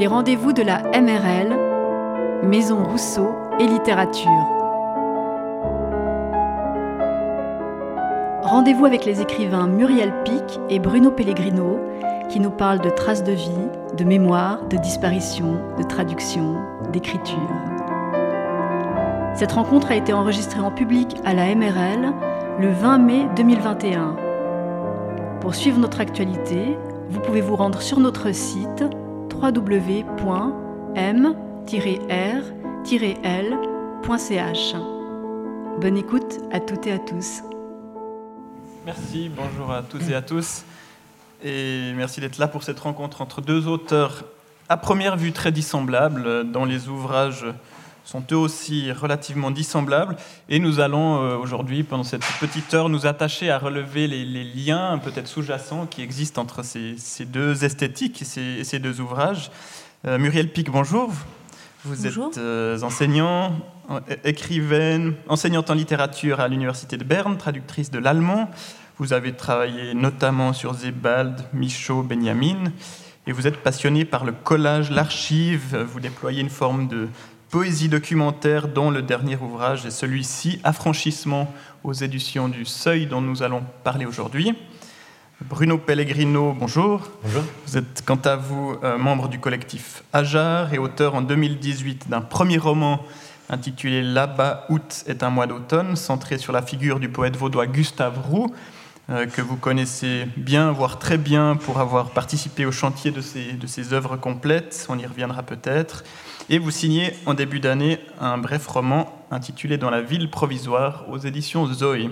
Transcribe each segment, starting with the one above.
Les rendez-vous de la MRL, Maison Rousseau et littérature. Rendez-vous avec les écrivains Muriel Pic et Bruno Pellegrino qui nous parlent de traces de vie, de mémoire, de disparition, de traduction, d'écriture. Cette rencontre a été enregistrée en public à la MRL le 20 mai 2021. Pour suivre notre actualité, vous pouvez vous rendre sur notre site www.m-r-l.ch. Bonne écoute à toutes et à tous. Merci, bonjour à toutes et à tous. Et merci d'être là pour cette rencontre entre deux auteurs à première vue très dissemblables, dont les ouvrages sont eux aussi relativement dissemblables. Et nous allons euh, aujourd'hui, pendant cette petite heure, nous attacher à relever les, liens peut-être sous-jacents qui existent entre ces, deux esthétiques et ces, deux ouvrages. Euh, Muriel Pic, bonjour. Vous êtes euh, enseignant, écrivaine, enseignante en littérature à l'Université de Berne, traductrice de l'allemand. Vous avez travaillé notamment sur Zebald, Michaud, Benjamin. Et vous êtes passionné par le collage, l'archive. Vous déployez une forme de poésie documentaire dont le dernier ouvrage est celui-ci, Affranchissement aux éditions du Seuil dont nous allons parler aujourd'hui. Bruno Pellegrino, bonjour. Bonjour. Vous êtes quant à vous euh, membre du collectif Ajar et auteur en 2018 d'un premier roman intitulé Là-bas, août est un mois d'automne, centré sur la figure du poète vaudois Gustave Roux, euh, que vous connaissez bien, voire très bien, pour avoir participé au chantier de ses, de ses œuvres complètes. On y reviendra peut-être. Et vous signez en début d'année un bref roman intitulé Dans la ville provisoire aux éditions Zoé.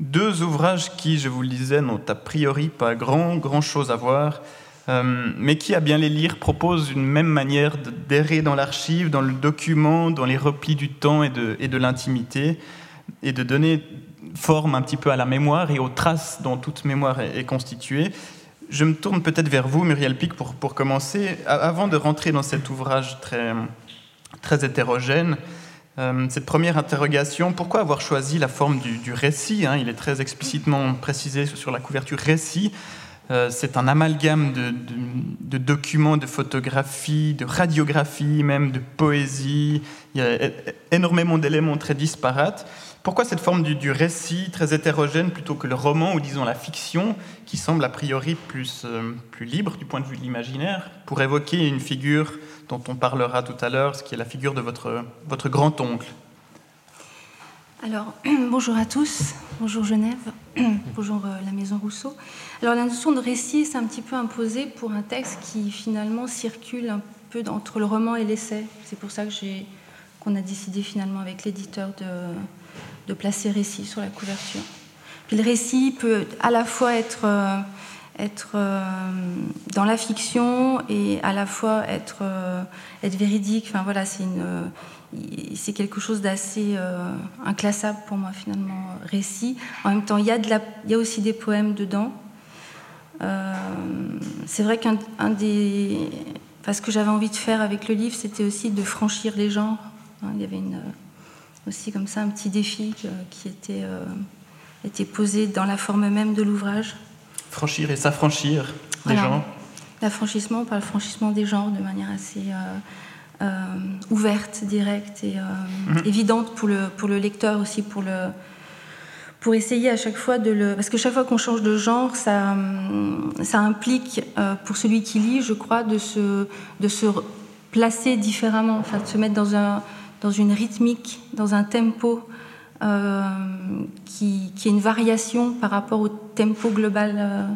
Deux ouvrages qui, je vous le disais, n'ont a priori pas grand, grand chose à voir, euh, mais qui, à bien les lire, proposent une même manière d'errer dans l'archive, dans le document, dans les replis du temps et de, et de l'intimité, et de donner forme un petit peu à la mémoire et aux traces dont toute mémoire est constituée. Je me tourne peut-être vers vous, Muriel Pic, pour, pour commencer. Avant de rentrer dans cet ouvrage très, très hétérogène, euh, cette première interrogation, pourquoi avoir choisi la forme du, récit hein? Il est très explicitement précisé sur la couverture récit. Euh, c'est un amalgame de, de, documents, de photographies, de radiographies, même de poésie. Il y a énormément d'éléments très disparates. Pourquoi cette forme du, récit très hétérogène plutôt que le roman ou disons la fiction qui semble a priori plus, euh, plus libre du point de vue de l'imaginaire pour évoquer une figure dont on parlera tout à l'heure, ce qui est la figure de votre, votre grand-oncle? Alors, bonjour à tous, bonjour Genève, bonjour euh, la Maison Rousseau. Alors, la notion de récit s'est un petit peu imposée pour un texte qui finalement circule un peu entre le roman et l'essai. C'est pour ça que j'ai, qu'on a décidé finalement avec l'éditeur de, de placer récit sur la couverture. Puis le récit peut à la fois être, euh, être euh, dans la fiction et à la fois être, euh, être véridique. Enfin voilà, c'est quelque chose d'assez inclassable pour moi finalement, récit. En même temps, il y, a de la, y a aussi des poèmes dedans. c'est vrai qu'un des... Parce que j'avais envie de faire avec le livre, c'était aussi de franchir les genres. Hein, il y avait une, aussi comme ça un petit défi qui était, euh, était posé dans la forme même de l'ouvrage. Franchir et s'affranchir des gens. L'affranchissement par le franchissement des genres de manière assez euh, euh, ouverte, directe et mhm. évidente pour le, pour le lecteur aussi, pour le, pour essayer à chaque fois de le... Parce que chaque fois qu'on change de genre, ça, ça implique pour celui qui lit, je crois, de se, de se placer différemment, enfin de se mettre dans un, dans une rythmique, dans un tempo euh, qui, qui, est une variation par rapport au tempo global euh,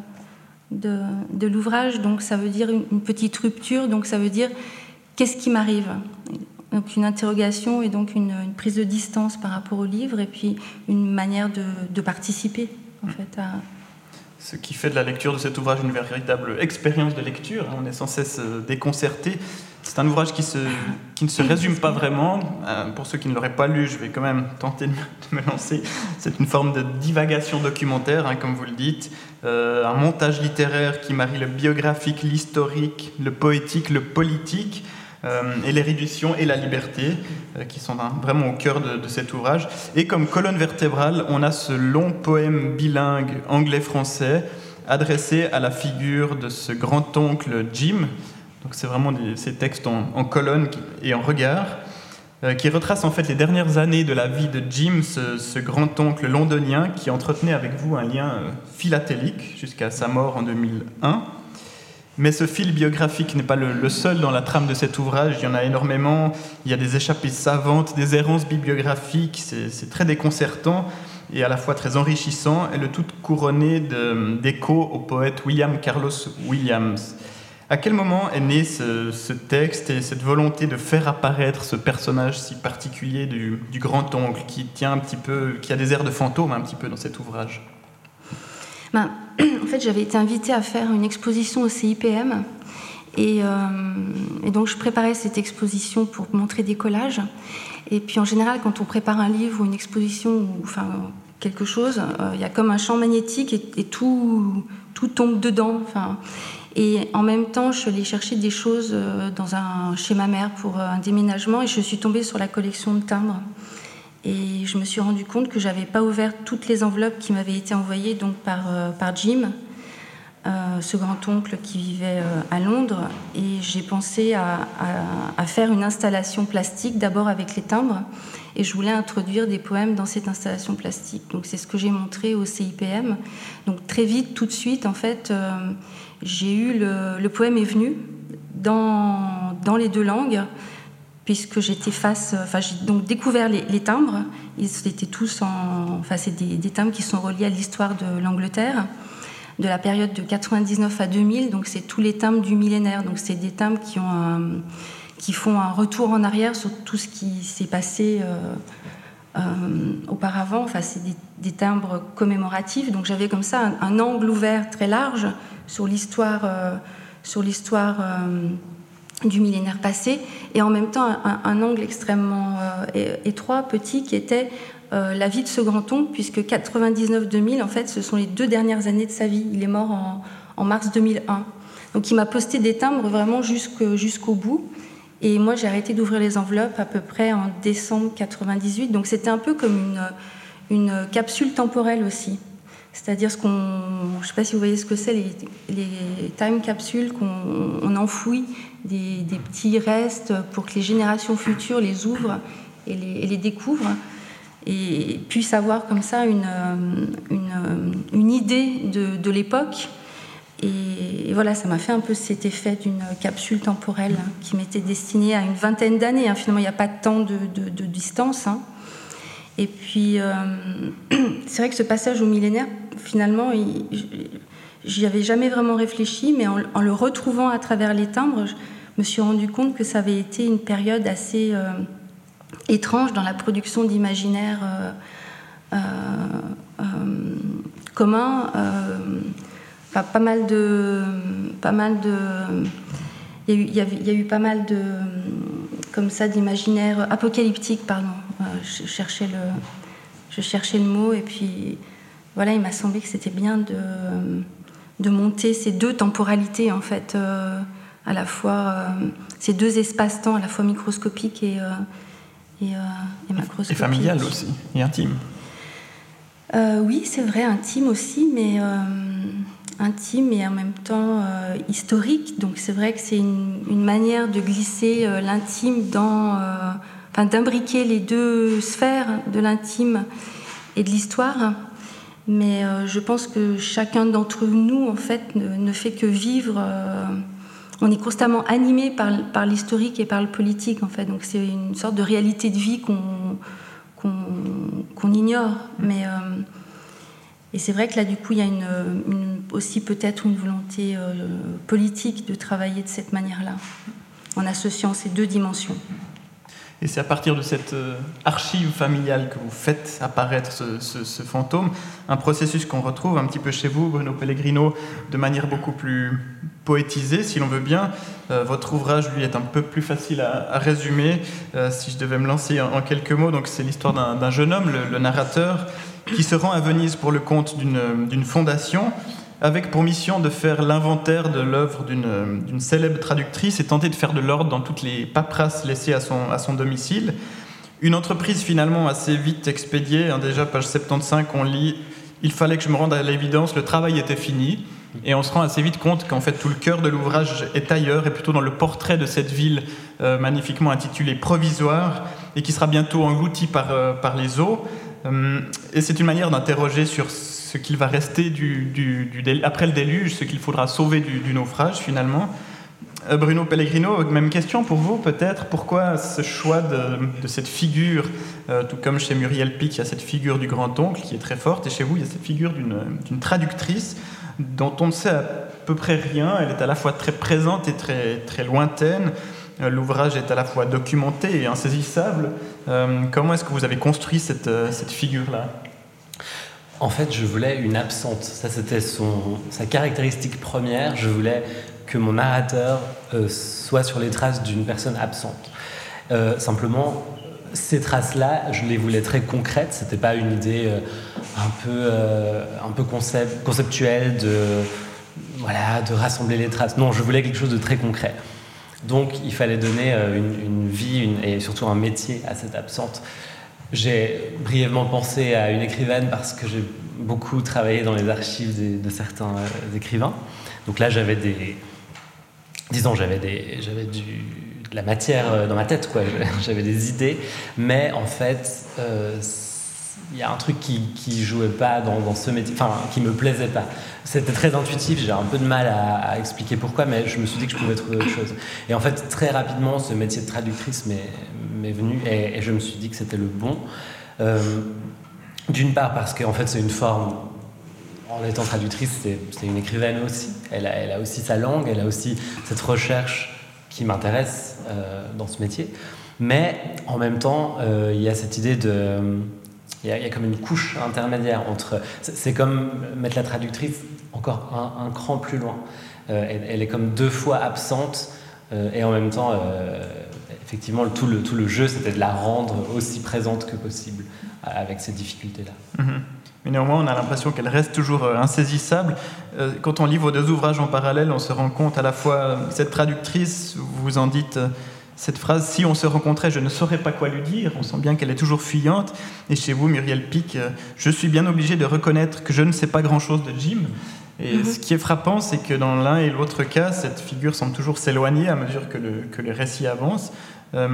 de, de l'ouvrage. Donc ça veut dire une, petite rupture, donc ça veut dire qu'est-ce qui m'arrive? Donc une interrogation et donc une, prise de distance par rapport au livre et puis une manière de, de participer en fait à, ce qui fait de la lecture de cet ouvrage une véritable expérience de lecture. On est sans cesse déconcerté. C'est un ouvrage qui, ne se résume pas vraiment. Euh, pour ceux qui ne l'auraient pas lu, je vais quand même tenter de me lancer. C'est une forme de divagation documentaire, hein, comme vous le dites, euh, un montage littéraire qui marie le biographique, l'historique, le poétique, le politique. Euh, et l'érudition et la liberté, qui sont vraiment au cœur de, cet ouvrage. Et comme colonne vertébrale, on a ce long poème bilingue anglais-français adressé à la figure de ce grand-oncle Jim, Donc c'est vraiment ces textes en, colonne et en regard euh, qui retracent en fait les dernières années de la vie de Jim, ce, grand-oncle londonien qui entretenait avec vous un lien euh, philatélique jusqu'à sa mort en 2001. Mais ce fil biographique n'est pas le, seul dans la trame de cet ouvrage, il y en a énormément, il y a des échappées savantes, des errances bibliographiques, c'est très déconcertant et à la fois très enrichissant, et le tout couronné d'échos au poète William Carlos Williams. À quel moment est né ce, texte et cette volonté de faire apparaître ce personnage si particulier du, grand-oncle qui tient un petit peu, qui a des airs de fantôme un petit peu dans cet ouvrage? Ben, En fait, j'avais été invitée à faire une exposition au CIPM et, euh, et, donc je préparais cette exposition pour montrer des collages. Et puis en général, quand on prépare un livre ou une exposition, ou enfin quelque chose, euh, il y a comme un champ magnétique et, tout, tombe dedans. Et en même temps, je suis allée des choses euh, chez ma mère pour euh, un déménagement et je suis tombée sur la collection de timbres. Et je me suis rendu compte que j'avais pas ouvert toutes les enveloppes qui m'avaient été envoyées donc par, par Jim, ce grand-oncle qui vivait à Londres. Et j'ai pensé à, faire une installation plastique, d'abord avec les timbres, et je voulais introduire des poèmes dans cette installation plastique. Donc c'est ce que j'ai montré au CIPM. Donc très vite, tout de suite, en fait, euh, j'ai eu le, poème est venu dans, dans les deux langues puisque j'étais face, enfin j'ai donc découvert les, timbres. Ils étaient tous en, enfin c'est des, timbres qui sont reliés à l'histoire de l'Angleterre, de la période de 99 à 2000. Donc c'est tous les timbres du millénaire. Donc c'est des timbres qui ont qui font un retour en arrière sur tout ce qui s'est passé euh, euh, auparavant. Enfin, c'est des, timbres commémoratifs. Donc j'avais comme ça un, angle ouvert très large sur l'histoire, euh, sur l'histoire du millénaire passé, et en même temps un, angle extrêmement étroit, petit, qui était la vie de ce grand-oncle, puisque 99-2000, en fait, ce sont les deux dernières années de sa vie. Il est mort en mars 2001. Donc il m'a posté des timbres vraiment jusqu'au bout. Et moi, j'ai arrêté d'ouvrir les enveloppes à peu près en décembre 98. Donc c'était un peu comme une, capsule temporelle aussi. C'est-à-dire ce qu'on, je ne sais pas si vous voyez ce que c'est, les, time capsules qu'on enfouit des, petits restes pour que les générations futures les ouvrent et les, les découvrent et puissent avoir comme ça une, une, une idée de, de l'époque et, voilà, ça m'a fait un peu cet effet d'une capsule temporelle qui m'était destinée à une vingtaine d'années. Hein. Finalement, il n'y a pas tant de, de, distance. Hein. Et puis, euh, c'est vrai que ce passage au millénaire, finalement, j'y avais jamais vraiment réfléchi, mais en, le retrouvant à travers les timbres, je me suis rendu compte que ça avait été une période assez euh, étrange dans la production d'imaginaire euh, commun pas mal de, pas mal de, il y, a eu, pas mal de, comme ça, d'imaginaire apocalyptique, pardon. Euh, je cherchais le, je cherchais le mot et puis voilà, il m'a semblé que c'était bien de, de monter ces deux temporalités en fait, euh, à la fois euh, ces deux espaces-temps à la fois microscopiques et, et, et macroscopiques. Et familial aussi, et intime. oui, c'est vrai, intime aussi, mais intime et en même temps euh, historique. Donc c'est vrai que c'est une, manière de glisser euh, l'intime dans, euh, enfin d'imbriquer les deux sphères de l'intime et de l'histoire. Mais je pense que chacun d'entre nous, en fait, ne, fait que vivre. on est constamment animé par, l'historique et par le politique, en fait. Donc c'est une sorte de réalité de vie qu'on qu'on ignore. Mais et c'est vrai que là, du coup, il y a aussi peut-être une volonté euh, politique de travailler de cette manière-là, en associant ces deux dimensions. Et c'est à partir de cette euh, archive familiale que vous faites apparaître ce, fantôme, un processus qu'on retrouve un petit peu chez vous, Bruno Pellegrino, de manière beaucoup plus poétisée, si l'on veut bien. Euh, votre ouvrage, lui, est un peu plus facile à, résumer, si je devais me lancer en, quelques mots. Donc, c'est l'histoire d'un jeune homme, le narrateur, qui se rend à Venise pour le compte d'une fondation avec pour mission de faire l'inventaire de l'œuvre d'une célèbre traductrice et tenter de faire de l'ordre dans toutes les paperasses laissées à son, à son domicile. Une entreprise finalement assez vite expédiée. Hein, déjà, page 75, on lit Il fallait que je me rende à l'évidence, le travail était fini. Et on se rend assez vite compte qu'en fait tout le cœur de l'ouvrage est ailleurs et plutôt dans le portrait de cette ville euh, magnifiquement intitulée Provisoire et qui sera bientôt engloutie par, euh, par les eaux. Euh, et c'est une manière d'interroger sur ce qu'il va rester après le déluge, ce qu'il faudra sauver du, naufrage finalement. Bruno Pellegrino, même question pour vous peut-être. Pourquoi ce choix de, cette figure, tout comme chez Muriel Pic, il y a cette figure du grand-oncle qui est très forte, et chez vous, il y a cette figure d'une traductrice dont on ne sait à peu près rien. Elle est à la fois très présente et très, très lointaine. Euh, l'ouvrage est à la fois documenté et insaisissable. Euh, comment est-ce que vous avez construit cette, euh, cette figure-là? En fait, je voulais une absente. Ça, c'était sa caractéristique première. Je voulais que mon narrateur soit sur les traces d'une personne absente. simplement, ces traces-là, je les voulais très concrètes. C'était pas une idée un peu, un peu concept, conceptuelle de, voilà, de rassembler les traces. Non, je voulais quelque chose de très concret. Donc il fallait donner euh, une, vie et surtout un métier à cette absente. J'ai brièvement pensé à une écrivaine parce que j'ai beaucoup travaillé dans les archives de, certains euh, écrivains. Donc là, j'avais des. Disons, j'avais de la matière euh, dans ma tête, quoi. J'avais des idées, mais en fait, il y a un truc qui, qui jouait pas dans, ce métier, enfin, qui me plaisait pas. C'était très intuitif, j'ai un peu de mal à, expliquer pourquoi, mais je me suis dit que je pouvais trouver autre chose. Et en fait, très rapidement, ce métier de traductrice m'est venu et, je me suis dit que c'était le bon. Euh, d'une part, parce qu'en fait, c'est une forme. En étant traductrice, c'est une écrivaine aussi. Elle a, aussi sa langue, elle a aussi cette recherche qui m'intéresse euh, dans ce métier. Mais en même temps, euh, il y a cette idée de il y, a, comme une couche intermédiaire entre. C'est comme mettre la traductrice encore un, cran plus loin. Euh, elle, est comme deux fois absente euh, et en même temps, euh, effectivement, tout le, tout le jeu, c'était de la rendre aussi présente que possible avec ces difficultés-là. Mm-hmm. Mais néanmoins, on a l'impression qu'elle reste toujours insaisissable. Quand on lit vos deux ouvrages en parallèle, on se rend compte à la fois, cette traductrice, vous en dites cette phrase Si on se rencontrait, je ne saurais pas quoi lui dire. On sent bien qu'elle est toujours fuyante. Et chez vous, Muriel Pic, euh, je suis bien obligé de reconnaître que je ne sais pas grand-chose de Jim. Et mhm. ce qui est frappant, c'est que dans l'un et l'autre cas, cette figure semble toujours s'éloigner à mesure que le, que le récit avance. Euh,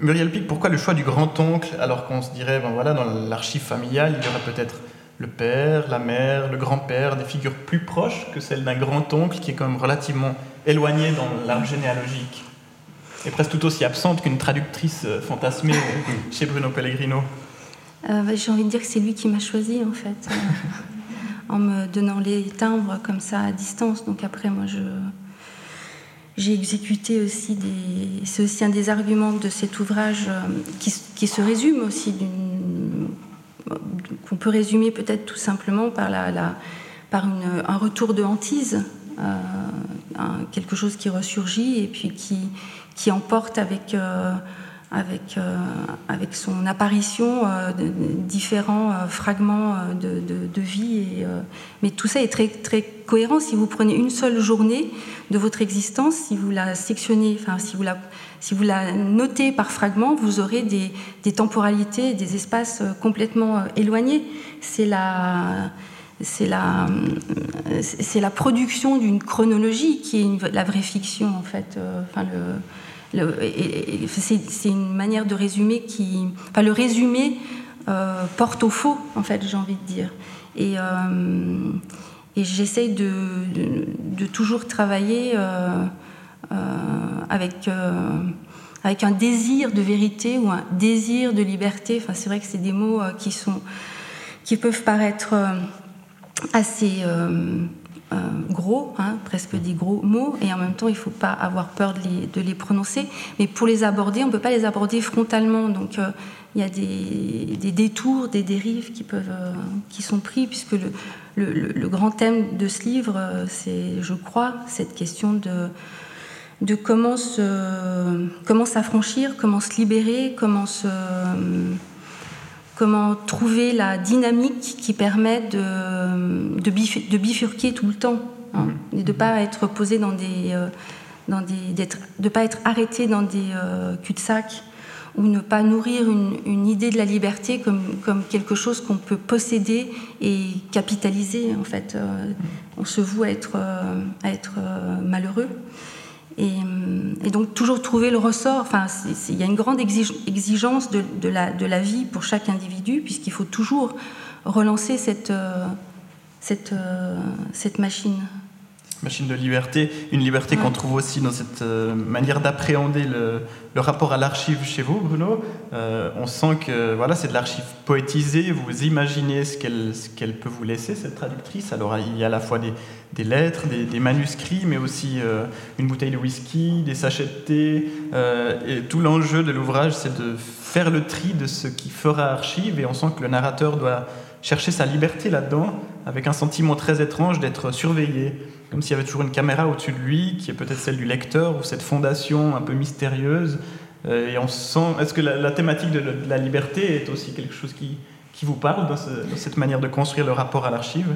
Muriel Pic, pourquoi le choix du grand-oncle alors qu'on se dirait, ben voilà, dans l'archive familiale, il y aurait peut-être le père, la mère, le grand-père, des figures plus proches que celles d'un grand-oncle qui est quand même relativement éloigné dans l'arbre généalogique? Est presque tout aussi absente qu'une traductrice euh, fantasmée chez Bruno Pellegrino. Euh, bah, j'ai envie de dire que c'est lui qui m'a choisi en fait, euh, en me donnant les timbres comme ça à distance. Donc après, moi, je j'ai exécuté aussi des. C'est aussi un des arguments de cet ouvrage qui, qui se résume aussi d'une qu'on peut résumer peut-être tout simplement par, la, la par une, un retour de hantise, quelque chose qui ressurgit et puis qui, qui emporte avec, euh, avec, euh, avec son apparition euh, différents fragments de, de, vie. Mais tout ça est très, très cohérent. Si vous prenez une seule journée de votre existence, si vous la sectionnez, si vous la, si vous la notez par fragments, vous aurez des, des temporalités, des espaces complètement éloignés. C'est la c'est la, c'est la production d'une chronologie qui est la vraie fiction en fait. Enfin, le, c'est une manière de résumer qui. Enfin, le résumé euh, porte au faux, en fait, j'ai envie de dire. Et, euh, j'essaye de, toujours travailler euh, avec, avec un désir de vérité ou un désir de liberté. Enfin, c'est vrai que c'est des mots qui, sont, qui peuvent paraître assez euh, gros, hein, presque des gros mots, et en même temps, il ne faut pas avoir peur de les, prononcer. Mais pour les aborder, on ne peut pas les aborder frontalement. Donc, euh, il y a des, détours, des dérives qui, peuvent, euh, qui sont pris, puisque le, grand thème de ce livre, c'est, je crois, cette question de, de comment, se, comment s'affranchir, comment se libérer, comment se comment trouver la dynamique qui permet de, de, bifurquer tout le temps hein, et de ne pas être posé dans des, euh, dans des de pas être arrêté dans des euh, cul-de-sac ou ne pas nourrir une, idée de la liberté comme, comme quelque chose qu'on peut posséder et capitaliser. En fait, euh, on se voue à être, à être euh, malheureux. Et, donc toujours trouver le ressort. Enfin, il y a une grande exigence de, la, vie pour chaque individu, puisqu'il faut toujours relancer cette, cette, cette machine machine de liberté, une liberté qu'on trouve aussi dans cette euh, manière d'appréhender le, rapport à l'archive chez vous, Bruno. Euh, on sent que voilà, c'est de l'archive poétisée, vous imaginez ce qu'elle, ce qu'elle peut vous laisser, cette traductrice. Alors il y a à la fois des, des lettres, des, manuscrits, mais aussi euh, une bouteille de whisky, des sachets de thé. et tout l'enjeu de l'ouvrage, c'est de faire le tri de ce qui fera archive, et on sent que le narrateur doit chercher sa liberté là-dedans, avec un sentiment très étrange d'être surveillé comme s'il y avait toujours une caméra au-dessus de lui, qui est peut-être celle du lecteur, ou cette fondation un peu mystérieuse. Euh, et on sent. Est-ce que la, thématique de, la liberté est aussi quelque chose qui, qui vous parle dans, cette manière de construire le rapport à l'archive?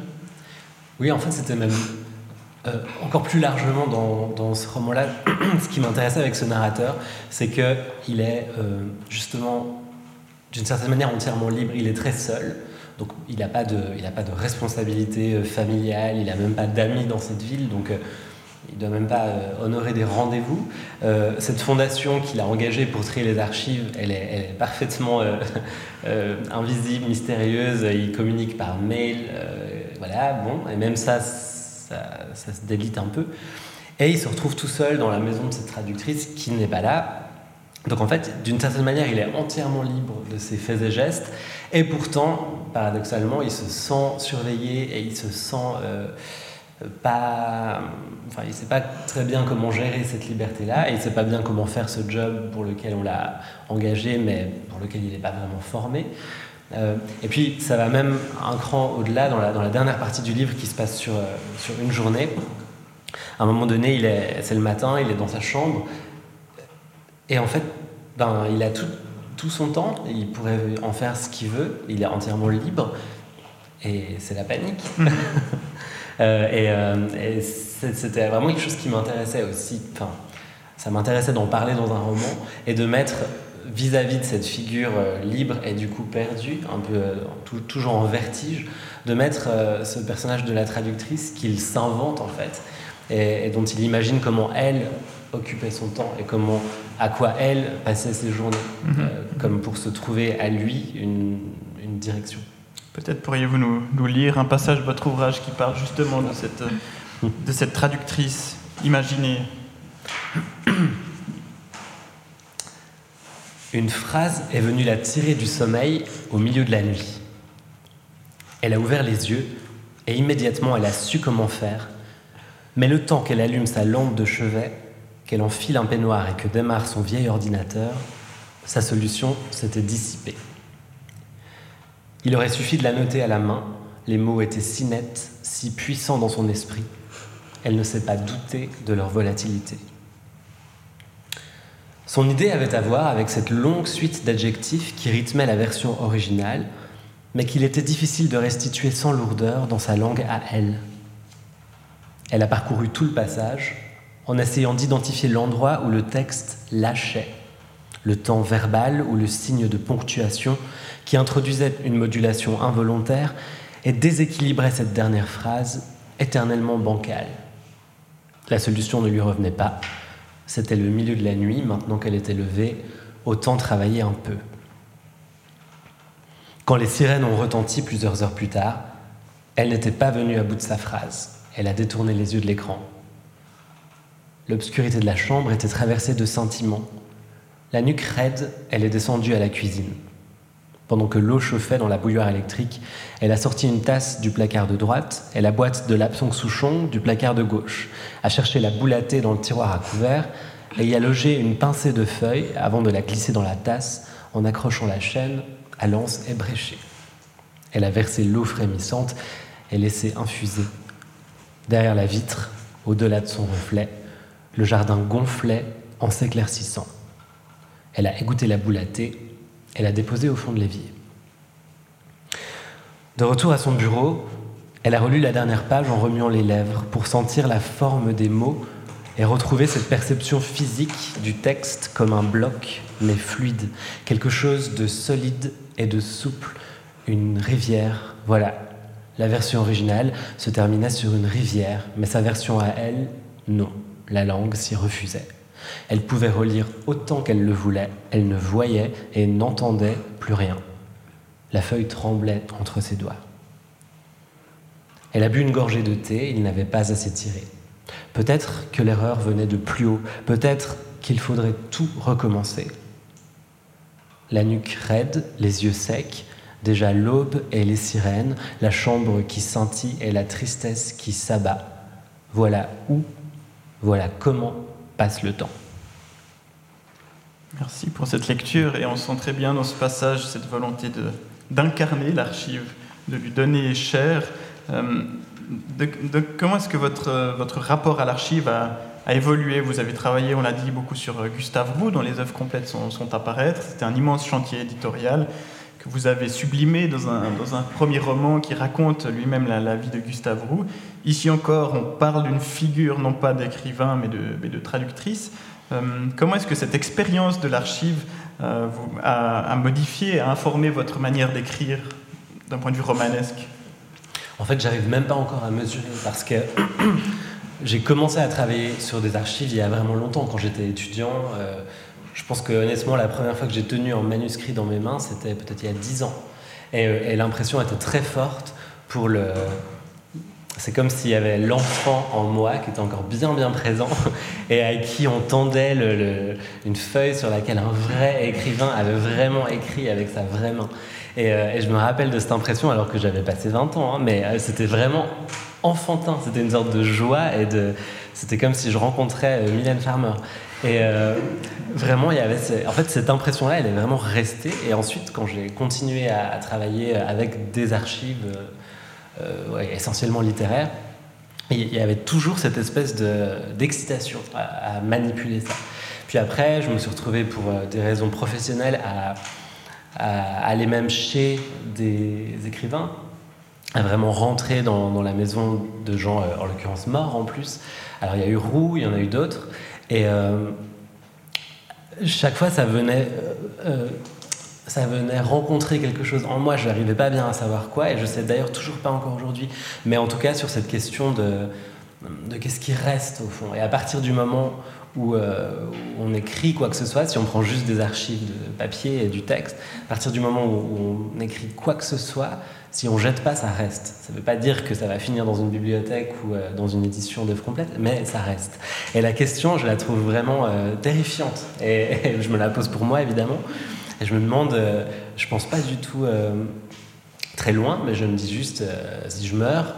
Oui, en fait, c'était même euh, encore plus largement dans, dans ce roman-là. ce qui m'intéressait avec ce narrateur, c'est qu'il est euh, justement, d'une certaine manière, entièrement libre. Il est très seul. Il n'a pas, de, pas de responsabilité euh, familiale, il n'a même pas d'amis dans cette ville, donc euh, il ne doit même pas euh, honorer des rendez-vous. cette fondation qu'il a engagée pour trier les archives, elle est, parfaitement invisible, mystérieuse, il communique par mail, voilà, bon, et même ça, ça se délite un peu. Et il se retrouve tout seul dans la maison de cette traductrice qui n'est pas là, donc en fait, d'une certaine manière, il est entièrement libre de ses faits et gestes, et pourtant, paradoxalement, il se sent surveillé et il se sent euh, pas, enfin, il sait pas très bien comment gérer cette liberté-là, et il sait pas bien comment faire ce job pour lequel on l'a engagé, mais pour lequel il n'est pas vraiment formé. Euh, et puis, ça va même un cran au-delà dans la, dernière partie du livre qui se passe sur, euh, sur une journée. À un moment donné, c'est le matin, il est dans sa chambre, et en fait, ben, il a tout, tout son temps, il pourrait en faire ce qu'il veut, il est entièrement libre, et c'est la panique. Euh, euh, et, c'était vraiment quelque chose qui m'intéressait aussi. Enfin, ça m'intéressait d'en parler dans un roman et de mettre vis-à-vis de cette figure euh, libre et du coup perdue, un peu toujours en vertige, de mettre ce personnage de la traductrice qu'il s'invente en fait et, dont il imagine comment elle occupait son temps et comment, à quoi elle passait ses journées, mhm. euh, comme pour se trouver à lui une, une direction. Peut-être pourriez-vous nous, nous, lire un passage de votre ouvrage qui parle justement de cette, de cette traductrice imaginée. Une phrase est venue la tirer du sommeil au milieu de la nuit. Elle a ouvert les yeux et immédiatement elle a su comment faire mais le temps qu'elle allume sa lampe de chevet, qu'elle enfile un peignoir et que démarre son vieil ordinateur, sa solution s'était dissipée. Il aurait suffi de la noter à la main, les mots étaient si nets, si puissants dans son esprit, elle ne s'est pas doutée de leur volatilité. Son idée avait à voir avec cette longue suite d'adjectifs qui rythmait la version originale, mais qu'il était difficile de restituer sans lourdeur dans sa langue à elle. Elle a parcouru tout le passage en essayant d'identifier l'endroit où le texte lâchait, le temps verbal ou le signe de ponctuation qui introduisait une modulation involontaire et déséquilibrait cette dernière phrase éternellement bancale. La solution ne lui revenait pas. C'était le milieu de la nuit, maintenant qu'elle était levée, autant travailler un peu. Quand les sirènes ont retenti plusieurs heures plus tard, elle n'était pas venue à bout de sa phrase. Elle a détourné les yeux de l'écran. L'obscurité de la chambre était traversée de sentiments. La nuque raide, elle est descendue à la cuisine. Pendant que l'eau chauffait dans la bouilloire électrique, elle a sorti une tasse du placard de droite et la boîte de l'absong souchon du placard de gauche, a cherché la boulatée dans le tiroir à couvert et y a logé une pincée de feuilles avant de la glisser dans la tasse en accrochant la chaîne à l'anse ébréchée. Elle a versé l'eau frémissante et laissé infuser Derrière la vitre, au-delà de son reflet, le jardin gonflait en s'éclaircissant. Elle a égoutté la boule à thé, elle a déposé au fond de l'évier. De retour à son bureau, elle a relu la dernière page en remuant les lèvres pour sentir la forme des mots et retrouver cette perception physique du texte comme un bloc, mais fluide, quelque chose de solide et de souple, une rivière. Voilà, la version originale se terminait sur une rivière, mais sa version à elle, non, la langue s'y refusait. Elle pouvait relire autant qu'elle le voulait, elle ne voyait et n'entendait plus rien. La feuille tremblait entre ses doigts. Elle a bu une gorgée de thé, il n'avait pas assez tiré. Peut-être que l'erreur venait de plus haut, peut-être qu'il faudrait tout recommencer. La nuque raide, les yeux secs, déjà l'aube et les sirènes, la chambre qui scintille et la tristesse qui s'abat. Voilà où, voilà comment passe le temps. Merci pour cette lecture et on sent très bien dans ce passage cette volonté d'incarner l'archive, de lui donner chair. Euh, comment est-ce que votre, votre rapport à l'archive a, évolué? Vous avez travaillé, on l'a dit, beaucoup sur euh, Gustave Roux, dont les œuvres complètes sont, sont à paraître. C'était un immense chantier éditorial que vous avez sublimé dans un, premier roman qui raconte lui-même la, vie de Gustave Roux. Ici encore, on parle d'une figure non pas d'écrivain mais de, traductrice. Euh, comment est-ce que cette expérience de l'archive euh, a, a, modifié, a informé votre manière d'écrire d'un point de vue romanesque? En fait, j'arrive même pas encore à mesurer parce que j'ai commencé à travailler sur des archives il y a vraiment longtemps, quand j'étais étudiant. Euh, je pense que honnêtement, la première fois que j'ai tenu un manuscrit dans mes mains, c'était peut-être il y a 10 ans. Et, et l'impression était très forte pour le, c'est comme s'il y avait l'enfant en moi qui était encore bien bien présent et à qui on tendait une feuille sur laquelle un vrai écrivain avait vraiment écrit avec sa vraie main. Et, euh, je me rappelle de cette impression alors que j'avais passé 20 ans, hein, mais euh, c'était vraiment enfantin, c'était une sorte de joie et de, c'était comme si je rencontrais euh, Mylène Farmer. Et vraiment, il y avait, en fait, cette impression-là, elle est vraiment restée. Et ensuite, quand j'ai continué à, travailler avec des archives euh, essentiellement littéraire, il y avait toujours cette espèce d'excitation à, manipuler ça. Puis après, je me suis retrouvé pour euh, des raisons professionnelles à, aller même chez des écrivains, à vraiment rentrer dans, la maison de gens, euh, en l'occurrence morts en plus. Alors il y a eu Roux, il y en a eu d'autres. Et chaque fois, ça venait ça venait rencontrer quelque chose en moi, je n'arrivais pas bien à savoir quoi, et je sais d'ailleurs toujours pas encore aujourd'hui, mais en tout cas sur cette question de, qu'est-ce qui reste au fond. Et à partir du moment où, euh, on écrit quoi que ce soit, si on prend juste des archives de papier et du texte, à partir du moment où, on écrit quoi que ce soit, si on jette pas, ça reste. Ça ne veut pas dire que ça va finir dans une bibliothèque ou euh, dans une édition d'œuvre complète, mais ça reste. Et la question, je la trouve vraiment euh, terrifiante, et, je me la pose pour moi évidemment. Et je me demande, euh, je pense pas du tout euh, très loin, mais je me dis juste, si je meurs,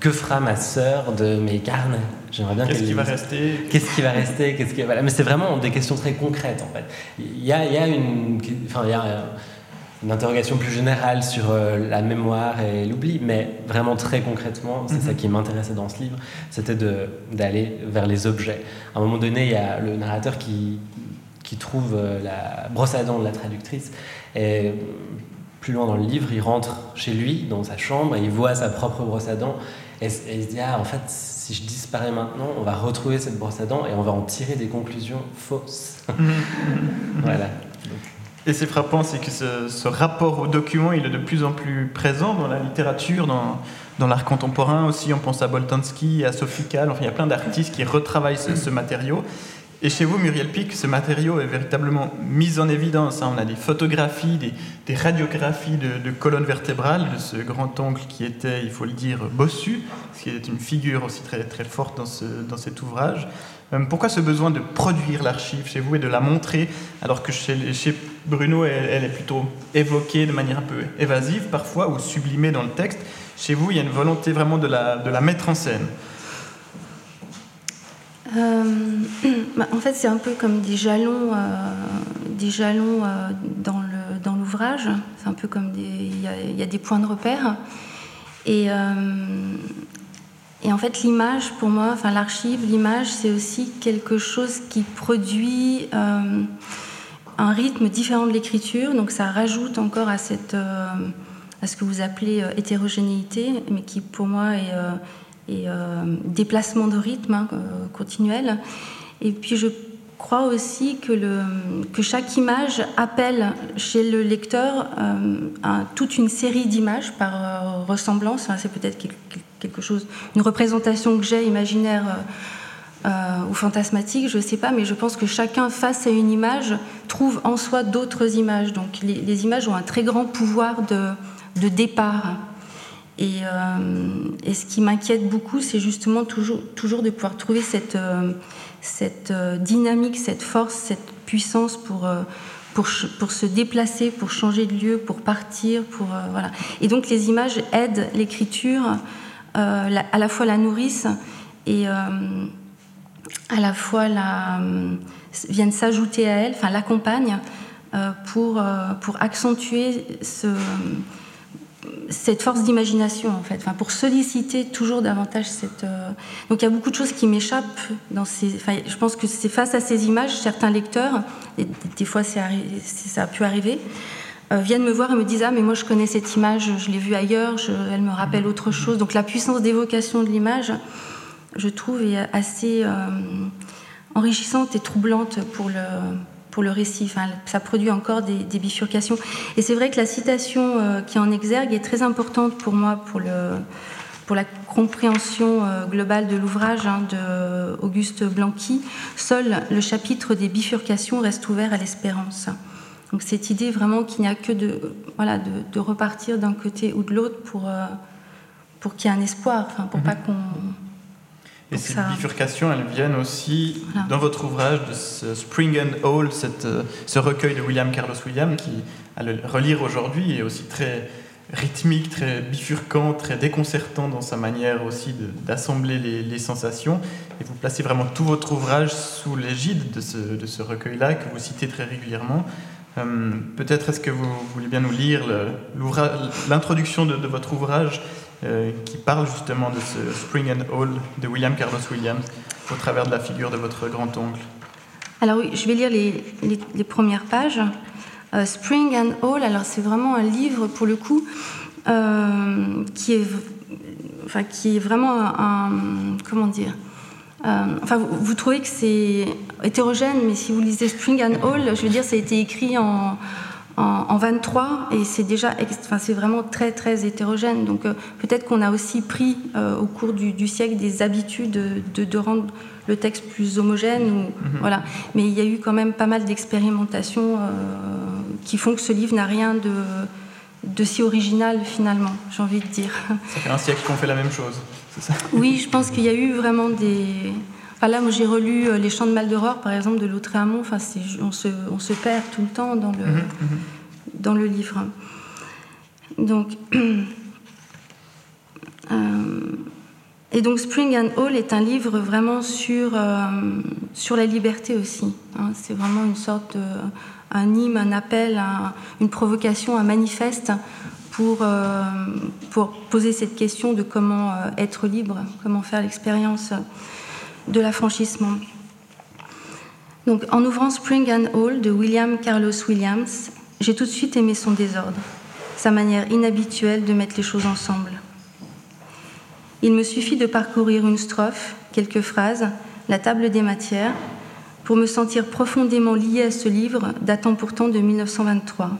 que fera ma sœur de mes carnets? J'aimerais bien Qu'est-ce qui va rester? Qu'est-ce qui va rester? Qu'est-ce qui... Voilà. Mais c'est vraiment des questions très concrètes, en fait. Il y a, y a une... Enfin, il y a une interrogation plus générale sur la mémoire et l'oubli, mais vraiment très concrètement, c'est ça mhm. qui m'intéressait dans ce livre, c'était d'aller vers les objets. À un moment donné, il y a le narrateur qui, qui trouve euh, la brosse à dents de la traductrice. Et plus loin dans le livre, il rentre chez lui, dans sa chambre, et il voit sa propre brosse à dents. Et, il se dit, ah, en fait, si je disparais maintenant, on va retrouver cette brosse à dents et on va en tirer des conclusions fausses. voilà. Et c'est frappant, c'est que ce, rapport au document, il est de plus en plus présent dans la littérature, dans, dans l'art contemporain aussi. On pense à Boltanski, à Sophie Kahl, enfin, il y a plein d'artistes qui retravaillent ce, matériau. Et chez vous, Muriel Pic, ce matériau est véritablement mis en évidence. Hein. On a des photographies, des, radiographies de, colonnes vertébrales de ce grand oncle qui était, il faut le dire, bossu, ce qui est une figure aussi très, très forte dans, ce, dans cet ouvrage. Euh, pourquoi ce besoin de produire l'archive chez vous et de la montrer, alors que chez, chez Bruno, elle, est plutôt évoquée de manière un peu évasive parfois, ou sublimée dans le texte Chez vous, il y a une volonté vraiment de la, de la mettre en scène. Euh, bah, en fait, c'est un peu comme des jalons, euh, des jalons euh, dans, le, dans l'ouvrage. C'est un peu comme des. Il y, a des points de repère. Et, et en fait, l'image, pour moi, enfin, l'archive, l'image, c'est aussi quelque chose qui produit un rythme différent de l'écriture. Donc, ça rajoute encore à, cette, à ce que vous appelez hétérogénéité, mais qui, pour moi, est et déplacement de rythme hein, continuel. Et puis je crois aussi que, le, que chaque image appelle chez le lecteur toute une série d'images par ressemblance. c'est peut-être quelque chose, une représentation que j'ai imaginaire euh, ou fantasmatique, je ne sais pas, mais je pense que chacun, face à une image, trouve en soi d'autres images. Donc les, images ont un très grand pouvoir de, départ. Euh, et, ce qui m'inquiète beaucoup, c'est justement toujours, toujours de pouvoir trouver cette, euh, cette dynamique, cette force, cette puissance pour, pour, pour, se déplacer, pour changer de lieu, pour partir. Pour, voilà. Et donc les images aident l'écriture, à la fois la nourrissent et à la fois la, euh, viennent s'ajouter à elle, enfin l'accompagnent euh, pour, euh, pour accentuer ce, cette force d'imagination en fait, enfin, pour solliciter toujours davantage cette. Donc il y a beaucoup de choses qui m'échappent dans ces. Enfin, je pense que c'est face à ces images, certains lecteurs, et des fois ça a pu arriver, viennent me voir et me disent ah mais moi je connais cette image, je l'ai vue ailleurs, je, elle me rappelle autre chose. Donc la puissance d'évocation de l'image je trouve, est assez euh, enrichissante et troublante pour le, pour le récit. Enfin, ça produit encore des, bifurcations. Et c'est vrai que la citation euh, qui en exergue est très importante pour moi, pour, le, pour la compréhension euh, globale de l'ouvrage hein, de Auguste Blanqui. Seul le chapitre des bifurcations reste ouvert à l'espérance. Donc cette idée vraiment qu'il n'y a que de, voilà, de, repartir d'un côté ou de l'autre pour, pour qu'il y ait un espoir, enfin, pour mhm. pas qu'on et ces bifurcations, elles viennent aussi dans votre ouvrage de ce Spring and Hall, euh, ce recueil de William Carlos Williams, qui, à le relire aujourd'hui, est aussi très rythmique, très bifurcant, très déconcertant dans sa manière aussi d'assembler les, sensations. Et vous placez vraiment tout votre ouvrage sous l'égide de ce, de ce recueil-là, que vous citez très régulièrement. Euh, peut-être est-ce que vous voulez bien nous lire l'introduction de, de, votre ouvrage euh, qui parle justement de ce Spring and All de William Carlos Williams au travers de la figure de votre grand-oncle. Alors oui, je vais lire les, les, premières pages. Euh, Spring and All, alors c'est vraiment un livre pour le coup euh, qui, est, enfin, qui est vraiment un, comment dire enfin, vous, vous, trouvez que c'est hétérogène, mais si vous lisez Spring and All, je veux dire, ça a été écrit en, en, 23 et c'est déjà, enfin, c'est vraiment très très hétérogène. Donc euh, peut-être qu'on a aussi pris euh, au cours du, siècle des habitudes de, de, rendre le texte plus homogène. Ou, mhm. voilà. Mais il y a eu quand même pas mal d'expérimentations euh, qui font que ce livre n'a rien de, de si original finalement, j'ai envie de dire. Ça fait un siècle qu'on fait la même chose, c'est ça? Oui, je pense qu'il y a eu vraiment des là, moi, j'ai relu euh, Les Chants de Maldoror, par exemple, de Lautréamont. Enfin, on se, on se perd tout le temps dans le, mhm, mhm. dans le livre. Donc, euh, et donc, Spring and Hall est un livre vraiment sur, euh, sur la liberté aussi. Hein. C'est vraiment une sorte de, un hymne, un appel, une provocation, un manifeste pour, pour poser cette question de comment être libre, comment faire l'expérience de l'affranchissement. Donc, en ouvrant Spring and Hall de William Carlos Williams, j'ai tout de suite aimé son désordre, sa manière inhabituelle de mettre les choses ensemble. Il me suffit de parcourir une strophe, quelques phrases, la table des matières, pour me sentir profondément lié à ce livre datant pourtant de 1923.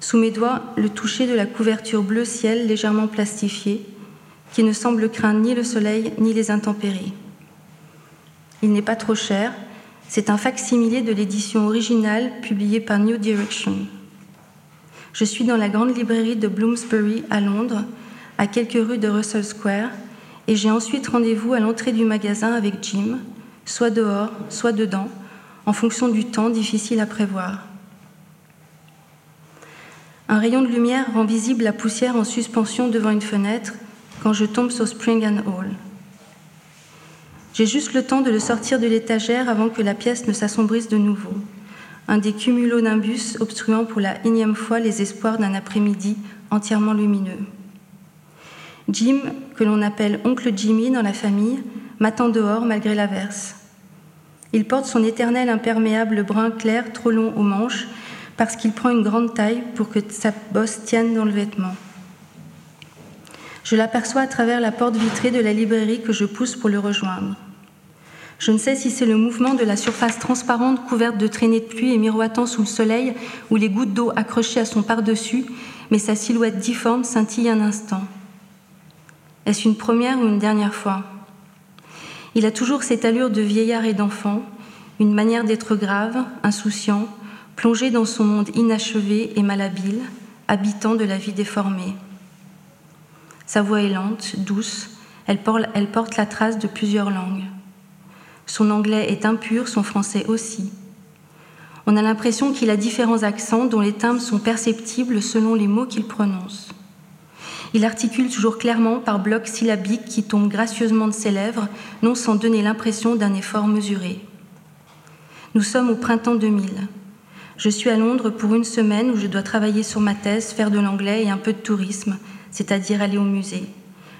Sous mes doigts, le toucher de la couverture bleu ciel légèrement plastifiée, qui ne semble craindre ni le soleil ni les intempéries. Il n'est pas trop cher, c'est un facsimilé de l'édition originale publiée par New Direction. Je suis dans la grande librairie de Bloomsbury à Londres, à quelques rues de Russell Square, et j'ai ensuite rendez-vous à l'entrée du magasin avec Jim, soit dehors, soit dedans, en fonction du temps difficile à prévoir. Un rayon de lumière rend visible la poussière en suspension devant une fenêtre quand je tombe sur Spring and Hall. J'ai juste le temps de le sortir de l'étagère avant que la pièce ne s'assombrisse de nouveau. Un des cumulonimbus obstruant pour la énième fois les espoirs d'un après-midi entièrement lumineux. Jim, que l'on appelle oncle Jimmy dans la famille, m'attend dehors malgré l'averse. Il porte son éternel imperméable brun clair trop long aux manches parce qu'il prend une grande taille pour que sa bosse tienne dans le vêtement. Je l'aperçois à travers la porte vitrée de la librairie que je pousse pour le rejoindre. Je ne sais si c'est le mouvement de la surface transparente couverte de traînées de pluie et miroitant sous le soleil ou les gouttes d'eau accrochées à son par-dessus, mais sa silhouette difforme scintille un instant. Est-ce une première ou une dernière fois? Il a toujours cette allure de vieillard et d'enfant, une manière d'être grave, insouciant, plongé dans son monde inachevé et malhabile, habitant de la vie déformée. Sa voix est lente, douce, elle porte la trace de plusieurs langues. Son anglais est impur, son français aussi. On a l'impression qu'il a différents accents dont les timbres sont perceptibles selon les mots qu'il prononce. Il articule toujours clairement par blocs syllabiques qui tombent gracieusement de ses lèvres, non sans donner l'impression d'un effort mesuré. Nous sommes au printemps 2000. Je suis à Londres pour une semaine où je dois travailler sur ma thèse, faire de l'anglais et un peu de tourisme, c'est-à-dire aller au musée.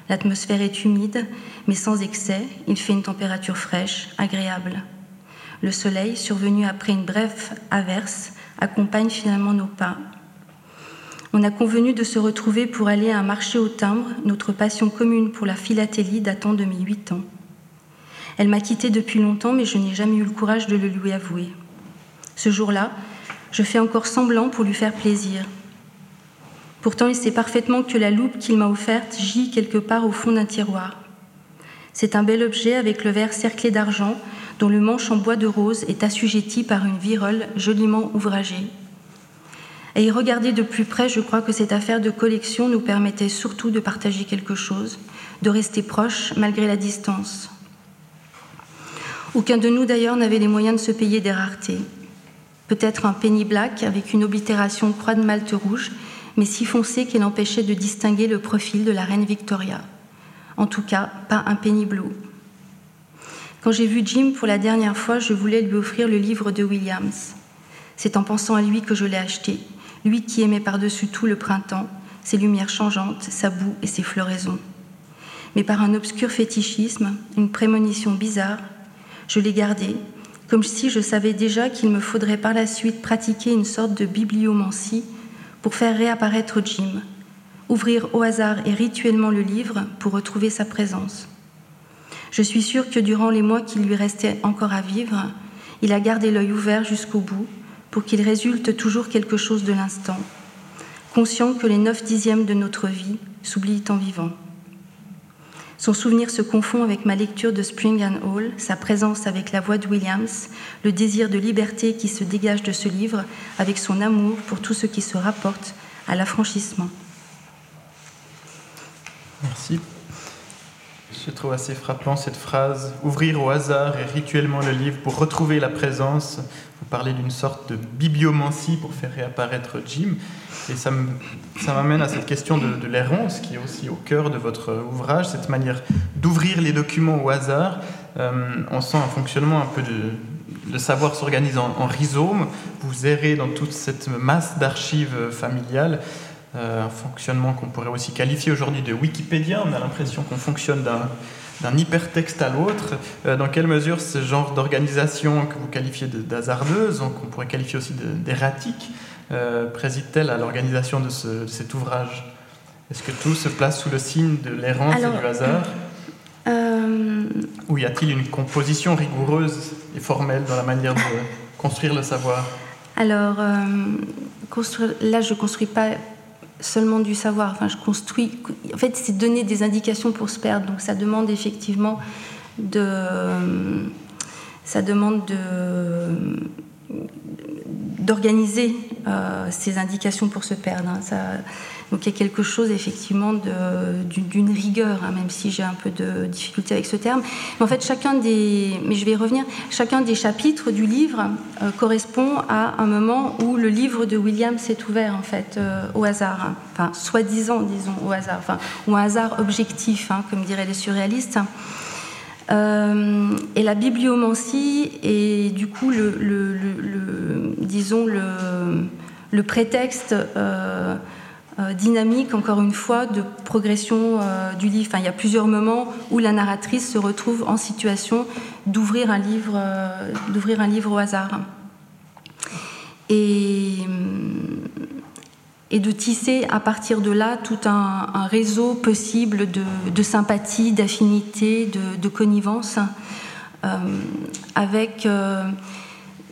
L'atmosphère est humide, mais sans excès. Il fait une température fraîche, agréable. Le soleil, survenu après une brève averse, accompagne finalement nos pas. On a convenu de se retrouver pour aller à un marché au timbre, notre passion commune pour la philatélie datant de mes huit ans. Elle m'a quittée depuis longtemps, mais je n'ai jamais eu le courage de le lui avouer. Ce jour-là, je fais encore semblant pour lui faire plaisir. Pourtant, il sait parfaitement que la loupe qu'il m'a offerte gît quelque part au fond d'un tiroir. C'est un bel objet avec le verre cerclé d'argent, dont le manche en bois de rose est assujetti par une virole joliment ouvragée. Et y regarder de plus près, je crois que cette affaire de collection nous permettait surtout de partager quelque chose, de rester proches malgré la distance. Aucun de nous d'ailleurs n'avait les moyens de se payer des raretés. Peut-être un penny black avec une oblitération croix de malte rouge mais si foncé qu'elle empêchait de distinguer le profil de la reine Victoria. En tout cas, pas un penny blue. Quand j'ai vu Jim pour la dernière fois, je voulais lui offrir le livre de Williams. C'est en pensant à lui que je l'ai acheté, lui qui aimait par-dessus tout le printemps, ses lumières changeantes, sa boue et ses floraisons. Mais par un obscur fétichisme, une prémonition bizarre, je l'ai gardé, comme si je savais déjà qu'il me faudrait par la suite pratiquer une sorte de bibliomancie pour faire réapparaître Jim, ouvrir au hasard et rituellement le livre pour retrouver sa présence. Je suis sûre que durant les mois qu'il lui restait encore à vivre, il a gardé l'œil ouvert jusqu'au bout pour qu'il résulte toujours quelque chose de l'instant, conscient que les neuf dixièmes de notre vie s'oublient en vivant. Son souvenir se confond avec ma lecture de Spring and Hall, sa présence avec la voix de Williams, le désir de liberté qui se dégage de ce livre, avec son amour pour tout ce qui se rapporte à l'affranchissement. Merci. Je trouve assez frappant cette phrase Ouvrir au hasard et rituellement le livre pour retrouver la présence. Vous parlez d'une sorte de bibliomancie pour faire réapparaître Jim. Et ça m'amène à cette question de, l'errance qui est aussi au cœur de votre ouvrage, cette manière d'ouvrir les documents au hasard. Euh, on sent un fonctionnement un peu de, le savoir s'organise en, rhizome. Vous errez dans toute cette masse d'archives familiales. Euh, un fonctionnement qu'on pourrait aussi qualifier aujourd'hui de Wikipédia. On a l'impression qu'on fonctionne d'un hypertexte à l'autre. Euh, dans quelle mesure ce genre d'organisation que vous qualifiez d'hasardeuse, qu'on pourrait qualifier aussi d'erratique, euh, préside-t-elle à l'organisation de, cet ouvrage? Est-ce que tout se place sous le signe de l'errance et du hasard? euh... Ou y a-t-il une composition rigoureuse et formelle dans la manière de construire le savoir? Alors, euh, là, je ne construis pas seulement du savoir. Enfin, je construis. En fait, c'est donner des indications pour se perdre. Donc, ça demande effectivement de. Ça demande de d'organiser euh, ces indications pour se perdre. Hein. Ça, donc il y a quelque chose effectivement d'une rigueur, hein, même si j'ai un peu de difficulté avec ce terme. Mais en fait, chacun des, mais je vais revenir, chacun des chapitres du livre euh, correspond à un moment où le livre de William s'est ouvert en fait euh, au hasard, hein. enfin soi-disant disons au hasard, enfin ou un hasard objectif, comme diraient les surréalistes. Euh, et la bibliomancie est du coup le, disons le, prétexte dynamique, encore une fois, de progression du livre. il y a plusieurs moments où la narratrice se retrouve en situation d'ouvrir un livre, livre au hasard. Et et de tisser à partir de là tout un, réseau possible de, sympathie, d'affinité, de, connivence avec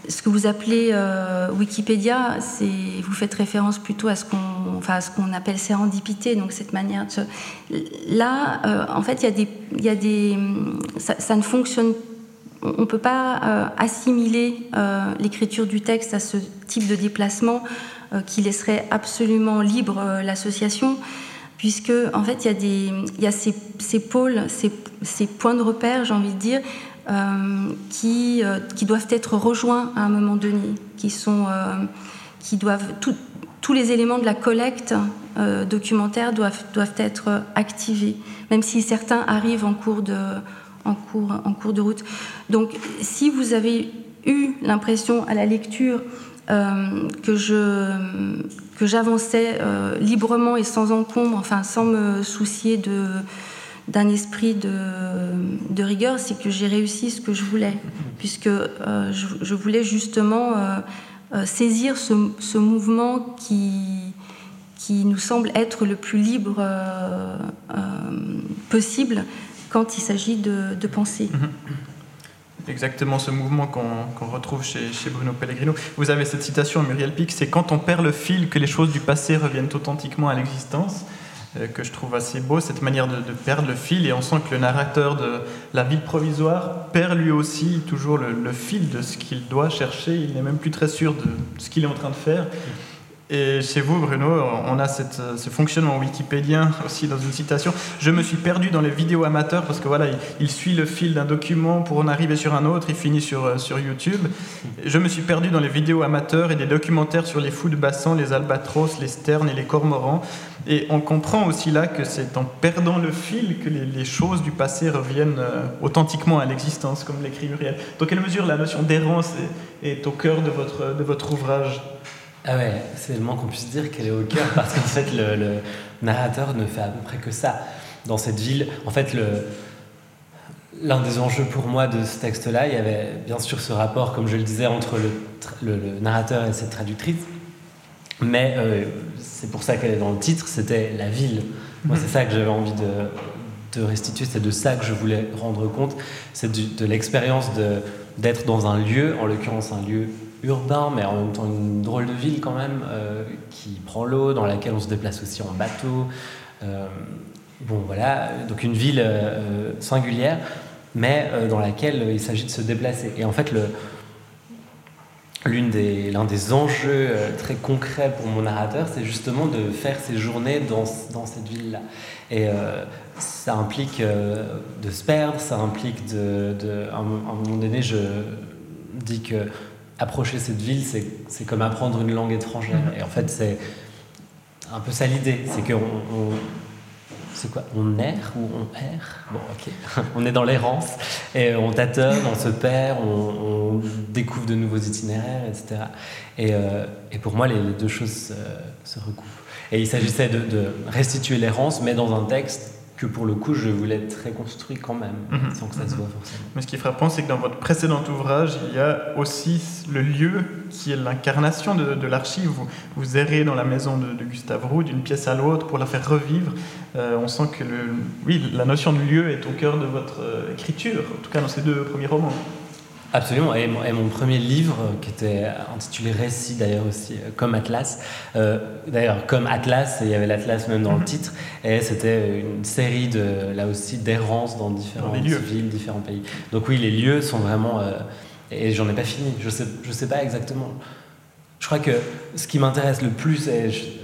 ce que vous appelez euh, Wikipédia, vous faites référence plutôt à ce qu'on, appelle sérendipité, donc cette manière Là, euh, en fait, il y a des, il des, ça, ne fonctionne. On ne peut pas euh, assimiler l'écriture du texte à ce type de déplacement qui laisserait absolument libre l'association, puisque en fait, il y a des, il y a ces, pôles, ces, points de repère, j'ai envie de dire, qui, euh, qui, doivent être rejoints à un moment donné, qui, sont, euh, qui doivent tous les éléments de la collecte documentaire doivent, doivent être activés, même si certains arrivent en cours de, en cours, en cours de route. Donc, si vous avez eu l'impression à la lecture que je que j'avançais librement et sans encombre, enfin sans me soucier de d'un esprit de, rigueur, c'est que j'ai réussi ce que je voulais, puisque euh, je, voulais justement euh, euh, saisir ce, mouvement qui, qui nous semble être le plus libre possible quand il s'agit de, penser. Mm-hmm. Exactement ce mouvement qu'on retrouve chez, chez, Bruno Pellegrino. Vous avez cette citation, Muriel Pic, c'est quand on perd le fil que les choses du passé reviennent authentiquement à l'existence. Euh, que je trouve assez beau, cette manière de, perdre le fil, et on sent que le narrateur de la ville provisoire perd lui aussi toujours le fil de ce qu'il doit chercher, il n'est même plus très sûr de ce qu'il est en train de faire. Et chez vous, Bruno, on a cette, ce fonctionnement wikipédien aussi dans une citation. Je me suis perdu dans les vidéos amateurs parce que voilà, il, suit le fil d'un document pour en arriver sur un autre, il finit sur, euh, sur YouTube. Je me suis perdu dans les vidéos amateurs et des documentaires sur les fous de bassin, les albatros, les sternes et les cormorans. Et on comprend aussi là que c'est en perdant le fil que les, choses du passé reviennent euh, authentiquement à l'existence, comme l'écrit Muriel. Dans quelle mesure la notion d'errance est, au cœur de votre, de votre ouvrage? Ah ouais, c'est le moins qu'on puisse dire qu'elle est au cœur parce qu'en fait le, narrateur ne fait à peu près que ça dans cette ville. En fait, l'un des enjeux pour moi de ce texte-là, il y avait bien sûr ce rapport, comme je le disais, entre le, narrateur et cette traductrice. Mais euh, c'est pour ça qu'elle est dans le titre, c'était la ville. Moi, c'est ça que j'avais envie de, restituer, c'est de ça que je voulais rendre compte, c'est de l'expérience d'être dans un lieu, en l'occurrence un lieu urbain, mais en même temps une drôle de ville quand même, euh, qui prend l'eau, dans laquelle on se déplace aussi en bateau. Euh, bon, voilà, donc une ville singulière, mais dans laquelle il s'agit de se déplacer. Et en fait, le, l'un des, des enjeux très concrets pour mon narrateur, c'est justement de faire ses journées dans, dans cette ville-là. Et ça implique de se perdre, ça implique de... de à un moment donné, je dis que approcher cette ville, c'est comme apprendre une langue étrangère. Mhm. Et en fait, c'est un peu ça l'idée, c'est qu'on c'est quoi? On erre ou on erre? Bon, ok. on est dans l'errance et on tâtonne, on se perd, on, découvre de nouveaux itinéraires, etc. Euh, et, pour moi, les, deux choses se, recoupent. Et il s'agissait de, de, restituer l'errance, mais dans un texte que pour le coup je voulais être reconstruit quand même, mhm. sans que ça se voit forcément. Mais ce qui est frappant, c'est que dans votre précédent ouvrage, il y a aussi le lieu qui est l'incarnation de, l'archive. Vous, vous errez dans la maison de, Gustave Roux, d'une pièce à l'autre, pour la faire revivre. Euh, on sent que le, oui, la notion de lieu est au cœur de votre euh, écriture, en tout cas dans ces deux premiers romans. Absolument. Et mon, premier livre, qui était intitulé Récit d'ailleurs aussi, euh, comme Atlas, euh, d'ailleurs comme Atlas, il y avait l'Atlas même dans le mhm. titre, et c'était une série de, là aussi, d'errance dans différentes villes, différents pays. Donc oui, les lieux sont vraiment... Euh, et j'en ai pas fini, je sais, je sais pas exactement. Je crois que ce qui m'intéresse le plus, et on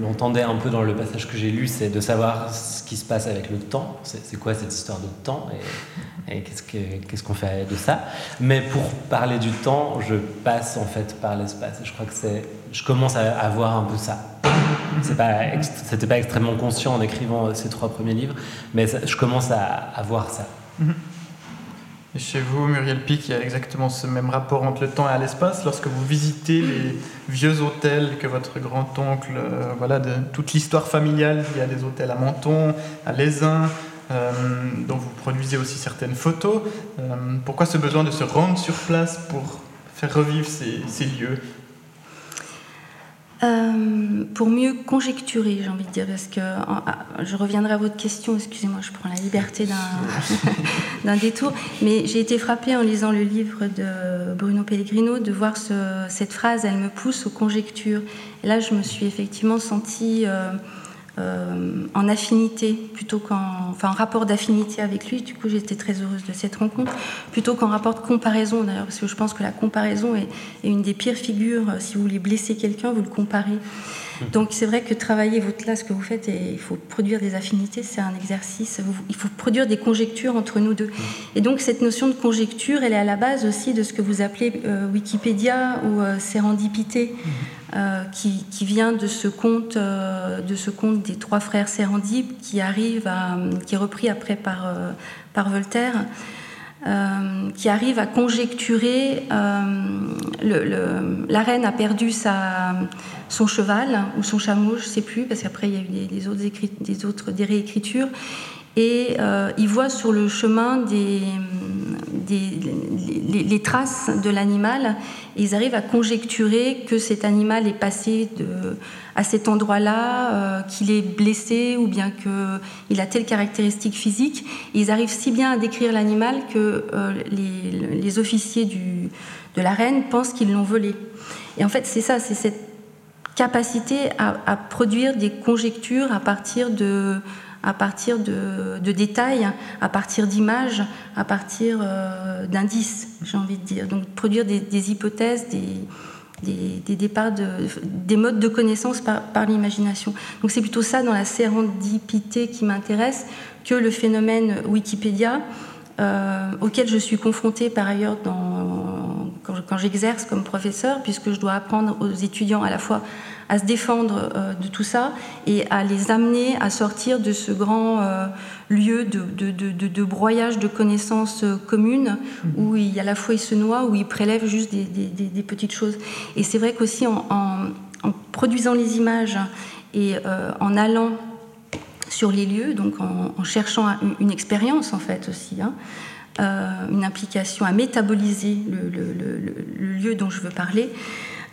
l'entendait un peu dans le passage que j'ai lu, c'est de savoir ce qui se passe avec le temps. C'est quoi cette histoire de temps et, qu'est-ce qu'on fait de ça? Mais pour parler du temps, je passe en fait par l'espace. Je crois que c'est, je commence à, avoir un peu ça. C'est pas, c'était pas extrêmement conscient en écrivant ces trois premiers livres, mais je commence à, à voir ça. Mm-hmm. Chez vous, Muriel Pic, il y a exactement ce même rapport entre le temps et l'espace. Lorsque vous visitez les vieux hôtels que votre grand-oncle, euh, voilà, de toute l'histoire familiale, il y a des hôtels à Menton, à Lézin, euh, dont vous produisez aussi certaines photos. Euh, pourquoi ce besoin de se rendre sur place pour faire revivre ces lieux euh, pour mieux conjecturer, j'ai envie de dire, parce que ah, je reviendrai à votre question, excusez-moi, je prends la liberté d'un détour, mais j'ai été frappée en lisant le livre de Bruno Pellegrino de voir cette phrase, elle me pousse aux conjectures. Et là, je me suis effectivement sentie euh, euh, en affinité, plutôt qu'en enfin, en rapport d'affinité avec lui. Du coup, j'étais très heureuse de cette rencontre, plutôt qu'en rapport de comparaison d'ailleurs, parce que je pense que la comparaison est, une des pires figures. Si vous voulez blesser quelqu'un, vous le comparez. Mmh. Donc c'est vrai que travailler votre là, ce que vous faites, et il faut produire des affinités, c'est un exercice. Il faut produire des conjectures entre nous deux. Mmh. Et donc cette notion de conjecture, elle est à la base aussi de ce que vous appelez euh, Wikipédia ou euh, sérendipité. Euh, qui, vient de ce conte, euh, de ce conte des trois frères Sérendip, qui arrive qui est repris après par, euh, par Voltaire, qui arrive à conjecturer. La reine a perdu son cheval ou son chameau, je ne sais plus, parce qu'après il y a eu des, autres, des autres des réécritures, et il voit sur le chemin des les, traces de l'animal ils arrivent à conjecturer que cet animal est passé à cet endroit-là, euh, qu'il est blessé ou bien qu'il a telle caractéristique physique. ils arrivent si bien à décrire l'animal que euh, les, officiers du, de la reine pensent qu'ils l'ont volé. Et en fait, c'est ça, c'est cette capacité à, produire des conjectures à partir de à partir de, détails, à partir d'images, à partir euh, d'indices, j'ai envie de dire. Donc produire des, hypothèses, des, départs, de, des modes de connaissance par, l'imagination. Donc c'est plutôt ça dans la sérendipité qui m'intéresse que le phénomène Wikipédia. Euh, auquel je suis confrontée par ailleurs quand j'exerce comme professeur, puisque je dois apprendre aux étudiants à la fois à se défendre euh, de tout ça et à les amener à sortir de ce grand euh, lieu de, de, broyage de connaissances euh, communes mmh. où il, à la fois ils se noient, où ils prélèvent juste des, petites choses. Et c'est vrai qu'aussi en, en, produisant les images et en allant sur les lieux, donc en, cherchant une, expérience en fait aussi, hein, une implication à métaboliser le, le, lieu dont je veux parler,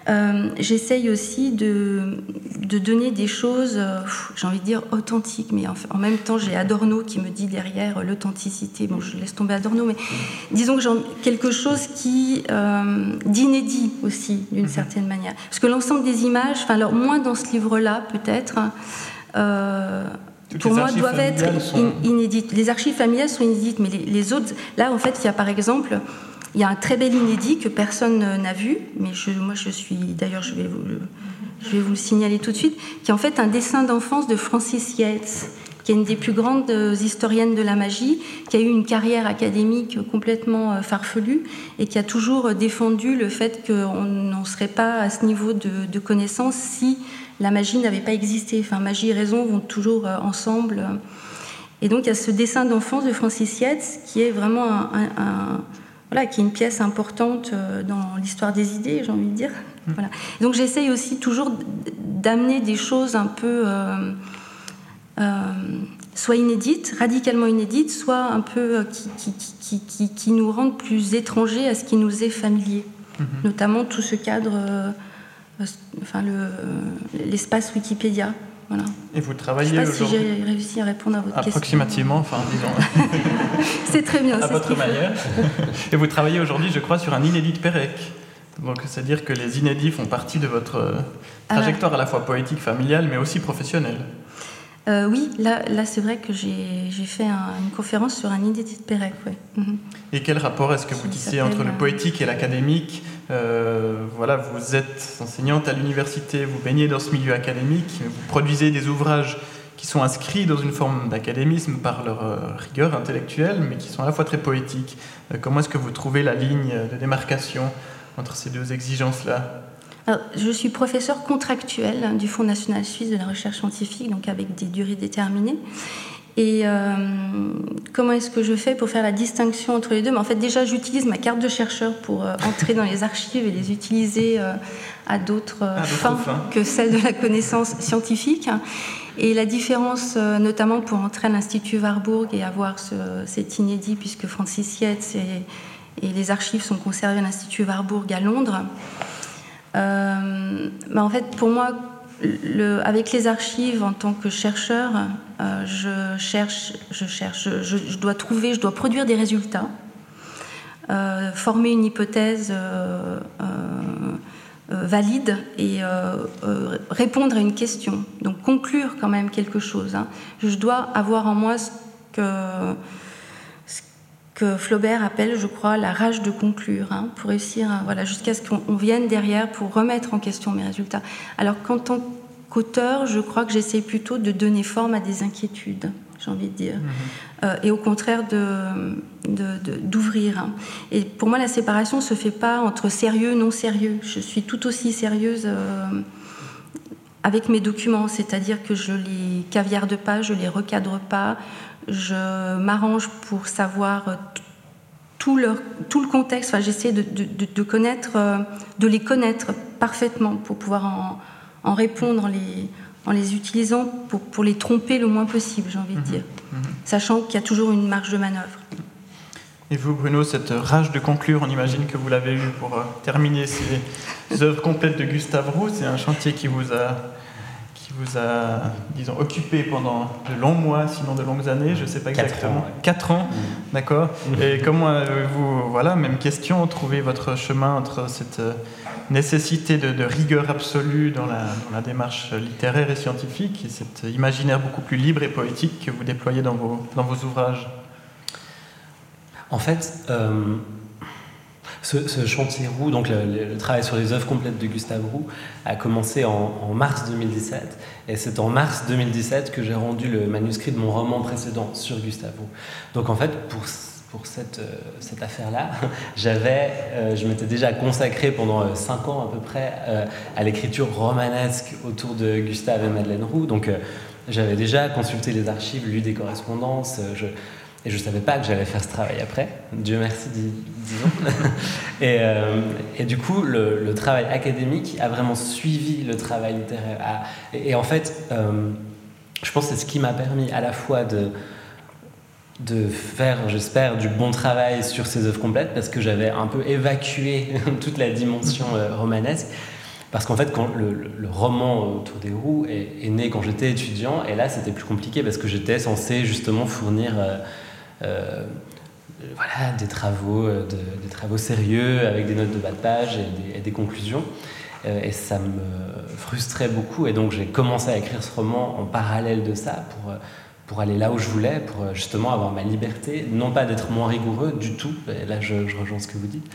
euh, j'essaye aussi de, de, donner des choses, euh, j'ai envie de dire authentiques, mais en, même temps, j'ai Adorno qui me dit derrière l'authenticité. Bon, je laisse tomber Adorno, mais disons que j'ai quelque chose qui euh, d'inédit aussi, d'une mhm. certaine manière. Parce que l'ensemble des images, enfin, alors moins dans ce livre-là peut-être. pour moi, doivent être inédites. Les archives familiales sont inédites, mais les, les autres, là, en fait, il y a par exemple il y a un très bel inédit que personne n'a vu, mais moi je suis, d'ailleurs je vais, vous le, je vais vous le signaler tout de suite, qui est en fait un dessin d'enfance de Francis Yates, qui est une des plus grandes historiennes de la magie, qui a eu une carrière académique complètement euh, farfelue et qui a toujours défendu le fait qu'on n'en serait pas à ce niveau de, connaissance si la magie n'avait pas existé. Enfin, magie et raison vont toujours euh, ensemble. Et donc il y a ce dessin d'enfance de Francis Yates qui est vraiment un voilà, qui est une pièce importante euh, dans l'histoire des idées, j'ai envie de dire. Mmh. Voilà. Donc j'essaye aussi toujours d'amener des choses un peu euh, euh, soit inédites, radicalement inédites, soit un peu qui, qui, qui, qui, nous rendent plus étrangers à ce qui nous est familier. Mmh. Notamment tout ce cadre, enfin l'espace Wikipédia. Et vous travaillez Je ne sais pas si j'ai réussi à répondre à votre question. Approximativement, enfin disons. c'est très bien. À votre manière. Et vous travaillez aujourd'hui, je crois, sur un inédit de Pérec. Donc, c'est-à-dire que les inédits font partie de votre euh, trajectoire à la fois poétique, familiale, mais aussi professionnelle. Euh, oui, là, là c'est vrai que j'ai fait une conférence sur un de Pérec. Mhm. Et quel rapport est-ce que vous tissez entre le euh, poétique et l'académique euh, Voilà, vous êtes enseignante à l'université, vous baignez dans ce milieu académique, vous produisez des ouvrages qui sont inscrits dans une forme d'académisme par leur rigueur intellectuelle, mais qui sont à la fois très poétiques. comment est-ce que vous trouvez la ligne de démarcation entre ces deux exigences-là? Je suis professeur contractuel du Fonds national suisse de la recherche scientifique, donc avec des durées déterminées. Et euh, comment est-ce que je fais pour faire la distinction entre les deux? Mais En fait, déjà, j'utilise ma carte de chercheur pour euh, entrer dans les archives et les utiliser euh, à d'autres fins, que celles de la connaissance scientifique. Et la différence, notamment pour entrer à l'Institut Warburg et avoir ce, cet inédit, puisque Francis Yates et, et les archives sont conservées à l'Institut Warburg à Londres, bah, En fait, pour moi, avec les archives en tant que chercheur, je cherche, je cherche, je, dois trouver, je dois produire des résultats, former une hypothèse valide et répondre à une question. Donc conclure quand même quelque chose. Hein. Je dois avoir en moi ce que que Flaubert appelle, je crois, la rage de conclure, hein, pour réussir, voilà, jusqu'à ce qu'on vienne derrière pour remettre en question mes résultats. Alors qu'en tant qu'auteur, je crois que j'essaie plutôt de donner forme à des inquiétudes, j'ai envie de dire, mm-hmm. euh, et au contraire d'ouvrir. De, hein. Et pour moi, la séparation ne se fait pas entre sérieux et non sérieux. Je suis tout aussi sérieuse. Euh, avec mes documents, c'est-à-dire que je les caviarde pas, je les recadre pas, je m'arrange pour savoir euh, tout, leur, tout le contexte. Enfin, j'essaie de, de, connaître, euh, de les connaître parfaitement pour pouvoir en, en répondre en les, en les utilisant pour, pour, les tromper le moins possible, j'ai envie de mhm. dire, mhm. sachant qu'il y a toujours une marge de manœuvre. Et vous, Bruno, cette rage de conclure, on imagine que vous l'avez eu pour euh, terminer ces œuvres complètes de Gustave Roux. C'est un chantier qui vous a vous a, disons, occupé pendant de longs mois, sinon de longues années, je ne sais pas exactement. Quatre ans, mmh. d'accord. Mmh. Et comment avez-vous, voilà, même question, trouvé votre chemin entre cette euh, nécessité de, rigueur absolue dans la, dans la, démarche littéraire et scientifique et cet imaginaire beaucoup plus libre et poétique que vous déployez dans vos, dans vos ouvrages? En fait, euh, ce, chantier Roux, donc le, travail sur les œuvres complètes de Gustave Roux, a commencé en, mars 2017. Et c'est en mars 2017 que j'ai rendu le manuscrit de mon roman précédent sur Gustave Roux. Donc en fait, pour, euh, cette affaire-là, j'avais, euh, je m'étais déjà consacré pendant euh, cinq ans à peu près à l'écriture romanesque autour de Gustave et Madeleine Roux. Donc j'avais déjà consulté les archives, lu des correspondances. Et je ne savais pas que j'allais faire ce travail après. Dieu merci, disons. et, euh, et, du coup, le, travail académique a vraiment suivi le travail littéraire. et, en fait, euh, je pense que c'est ce qui m'a permis à la fois de, de faire, j'espère, du bon travail sur ces œuvres complètes, parce que j'avais un peu évacué toute la dimension euh, romanesque. Parce qu'en fait, quand le, roman autour des roues est, né quand j'étais étudiant, et là c'était plus compliqué parce que j'étais censé justement fournir voilà, des travaux, euh, des travaux sérieux avec des notes de bas de page et des, conclusions. Euh, et ça me frustrait beaucoup. Et donc j'ai commencé à écrire ce roman en parallèle de ça pour, pour aller là où je voulais, pour justement avoir ma liberté, non pas d'être moins rigoureux du tout, et là je, rejoins ce que vous dites,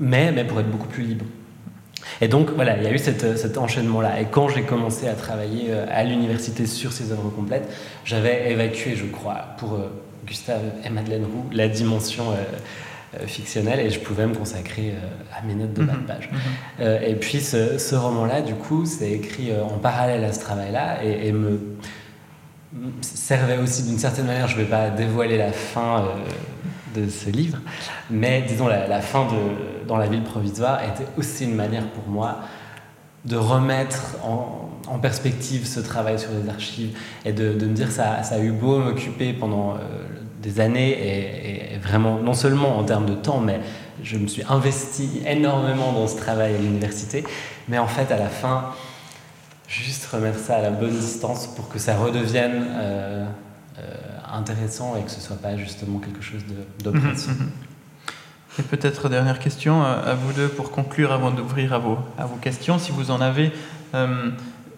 mais, mais pour être beaucoup plus libre. Et donc voilà, il y a eu cet enchaînement-là. Et quand j'ai commencé à travailler à l'université sur ces œuvres complètes, j'avais évacué, je crois, pour Gustave et Madeleine Roux, la dimension euh, euh, fictionnelle et je pouvais me consacrer euh, à mes notes de bas de mhm. page. Mhm. et puis ce, roman-là, du coup, c'est écrit en parallèle à ce travail-là et, me servait aussi d'une certaine manière, je ne vais pas dévoiler la fin de ce livre, mais disons la, fin de Dans la ville provisoire était aussi une manière pour moi de remettre en, perspective ce travail sur les archives et de, me dire ça, ça a eu beau m'occuper pendant des années et, vraiment, non seulement en termes de temps, mais je me suis investi énormément dans ce travail à l'université. Mais en fait, à la fin, juste remettre ça à la bonne distance pour que ça redevienne euh, euh, intéressant et que ce soit pas justement quelque chose d'oppressif. Mhm, mhm. Et peut-être dernière question à vous deux pour conclure avant d'ouvrir à vos, à vos questions, si vous en avez. Euh,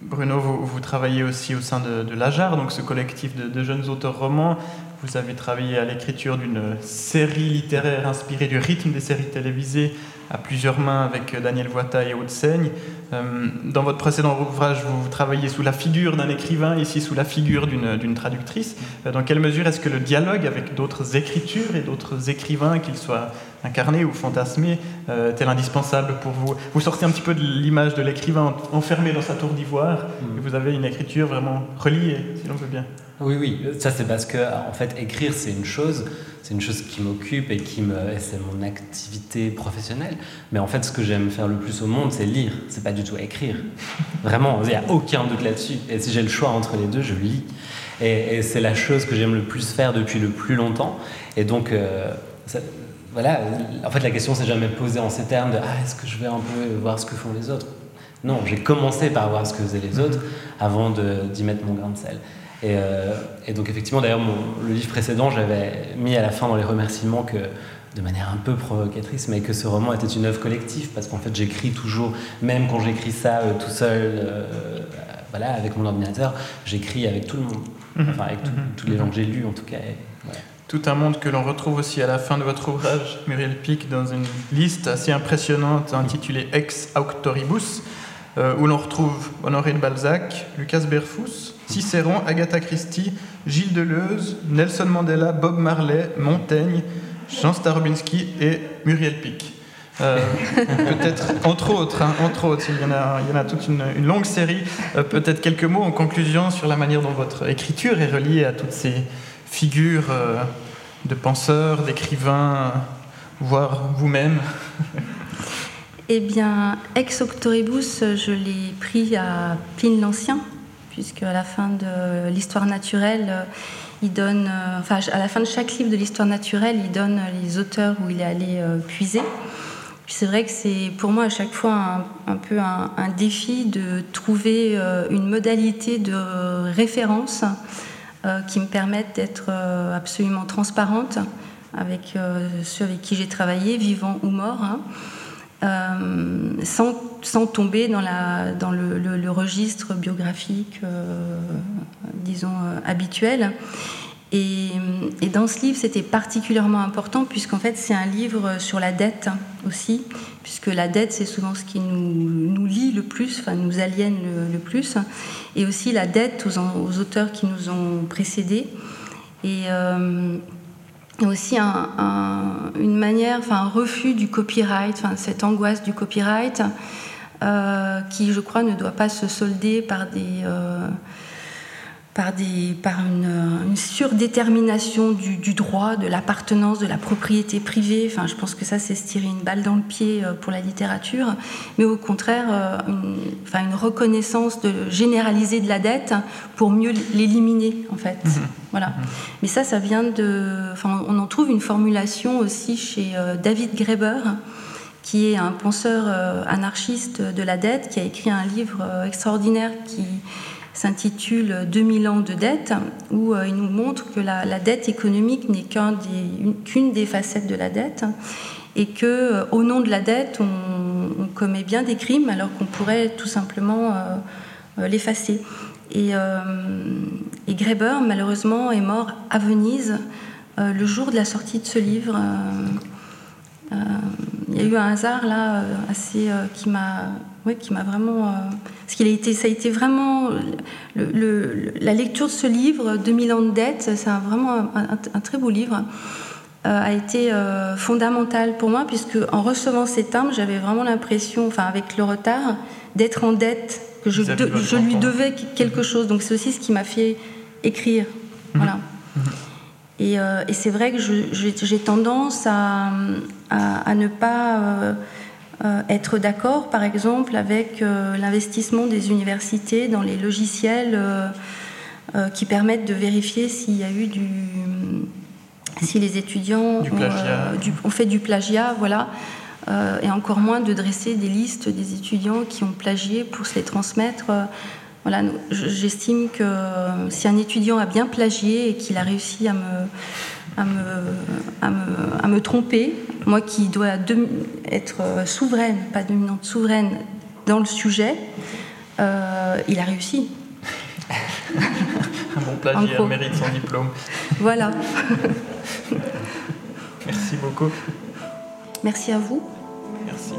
Bruno, vous, travaillez aussi au sein de, l'AJAR, donc ce collectif de, jeunes auteurs romans. Vous avez travaillé à l'écriture d'une série littéraire inspirée du rythme des séries télévisées à plusieurs mains avec Daniel Voita et Haute-Seigne. Euh, dans votre précédent ouvrage, vous travaillez sous la figure d'un écrivain, ici sous la figure d'une traductrice. Euh, dans quelle mesure est-ce que le dialogue avec d'autres écritures et d'autres écrivains, qu'ils soient incarnés ou fantasmés, euh, est indispensable pour vous? Vous sortez un petit peu de l'image de l'écrivain enfermé dans sa tour d'ivoire mm. et vous avez une écriture vraiment reliée, si l'on veut bien. Oui, oui, ça c'est parce que en fait écrire c'est une chose, c'est une chose qui m'occupe et qui me, c'est mon activité professionnelle. Mais en fait, ce que j'aime faire le plus au monde, c'est lire. C'est pas du tout écrire. Vraiment, il n'y a aucun doute là-dessus. Et si j'ai le choix entre les deux, je lis. Et, c'est la chose que j'aime le plus faire depuis le plus longtemps. Et donc, euh, voilà, en fait, la question s'est jamais posée en ces termes de ah, est-ce que je vais un peu voir ce que font les autres? Non, j'ai commencé par voir ce que faisaient les autres avant d'y mettre mon grain de sel. Et, euh, et donc, effectivement, d'ailleurs, le livre précédent, j'avais mis à la fin dans les remerciements que de manière un peu provocatrice, mais que ce roman était une œuvre collective, parce qu'en fait j'écris toujours, même quand j'écris ça euh, tout seul, euh, voilà, avec mon ordinateur, j'écris avec tout le monde, mhm. enfin avec mhm. tous les gens que j'ai lus en tout cas. Tout un monde que l'on retrouve aussi à la fin de votre ouvrage, Muriel Pic, dans une liste assez impressionnante intitulée Ex Auctoribus, où l'on retrouve Honoré de Balzac, Lucas Berfus, Cicéron, Agatha Christie, Gilles Deleuze, Nelson Mandela, Bob Marley, Montaigne, Jean Starobinski et Muriel Pic. Euh, peut-être, entre autres, hein, entre autres, il y en a, il y en a toute une, longue série. Euh, peut-être quelques mots en conclusion sur la manière dont votre écriture est reliée à toutes ces figures euh, de penseurs, d'écrivains, voire vous-même. Eh bien, Ex Octoribus, je l'ai pris à Pline l'Ancien, puisque à la fin de l'histoire naturelle, il donne, euh, enfin, à la fin de chaque livre de l'histoire naturelle, il donne les auteurs où il est allé euh, puiser. Puis c'est vrai que c'est pour moi à chaque fois un, peu un, défi de trouver euh, une modalité de référence qui me permette d'être absolument transparente avec ceux avec qui j'ai travaillé, vivants ou morts. Euh, sans, tomber dans, le, registre biographique, euh, disons, euh, habituel. Et, et, dans ce livre, c'était particulièrement important puisqu'en fait, c'est un livre sur la dette aussi, puisque la dette, c'est souvent ce qui nous, nous lie le plus, enfin, nous aliène le, plus, et aussi la dette aux, aux, auteurs qui nous ont précédés. Et, aussi une manière, enfin un refus du copyright, enfin, cette angoisse du copyright, euh, qui je crois ne doit pas se solder par des, euh, par, des, par une, surdétermination du, droit, de l'appartenance, de la propriété privée. Enfin, je pense que ça, c'est se tirer une balle dans le pied euh, pour la littérature, mais au contraire, euh, une, enfin, une reconnaissance de, généralisée de la dette pour mieux l'éliminer, en fait. Mmh. Voilà. Mmh. Mais ça, ça vient de. Enfin, on en trouve une formulation aussi chez euh, David Graeber qui est un penseur anarchiste de la dette, qui a écrit un livre extraordinaire qui s'intitule 2000 ans de dette, où euh, il nous montre que la, dette économique n'est qu'une des, facettes de la dette, et que euh, au nom de la dette, on, commet bien des crimes alors qu'on pourrait tout simplement euh, l'effacer. Et, et, Greber, malheureusement, est mort à Venise le jour de la sortie de ce livre. il y a eu un hasard là assez qui m'a qui m'a vraiment. Euh, parce qu'il a été, ça a été vraiment. Le, la lecture de ce livre, 2000 ans de dette, c'est vraiment un, très beau livre, euh, a été euh, fondamental pour moi, puisque en recevant ces timbres, j'avais vraiment l'impression, enfin, avec le retard, d'être en dette, que je, je lui devais quelque chose. Donc c'est aussi ce qui m'a fait écrire. Mhm. Voilà. Mhm. Et, et c'est vrai que j'ai tendance à, à, à, ne pas euh, être d'accord, par exemple, avec euh, l'investissement des universités dans les logiciels euh, qui permettent de vérifier s'il y a eu du. si les étudiants ont, fait du plagiat, voilà. et encore moins de dresser des listes des étudiants qui ont plagié pour se les transmettre. Voilà, j'estime que si un étudiant a bien plagié et qu'il a réussi à me, à me, à me, à me tromper, moi qui dois être euh, souveraine, pas dominante, souveraine dans le sujet, euh, il a réussi. Un bon plagiaire mérite son diplôme. Voilà. Merci beaucoup. Merci à vous. Merci.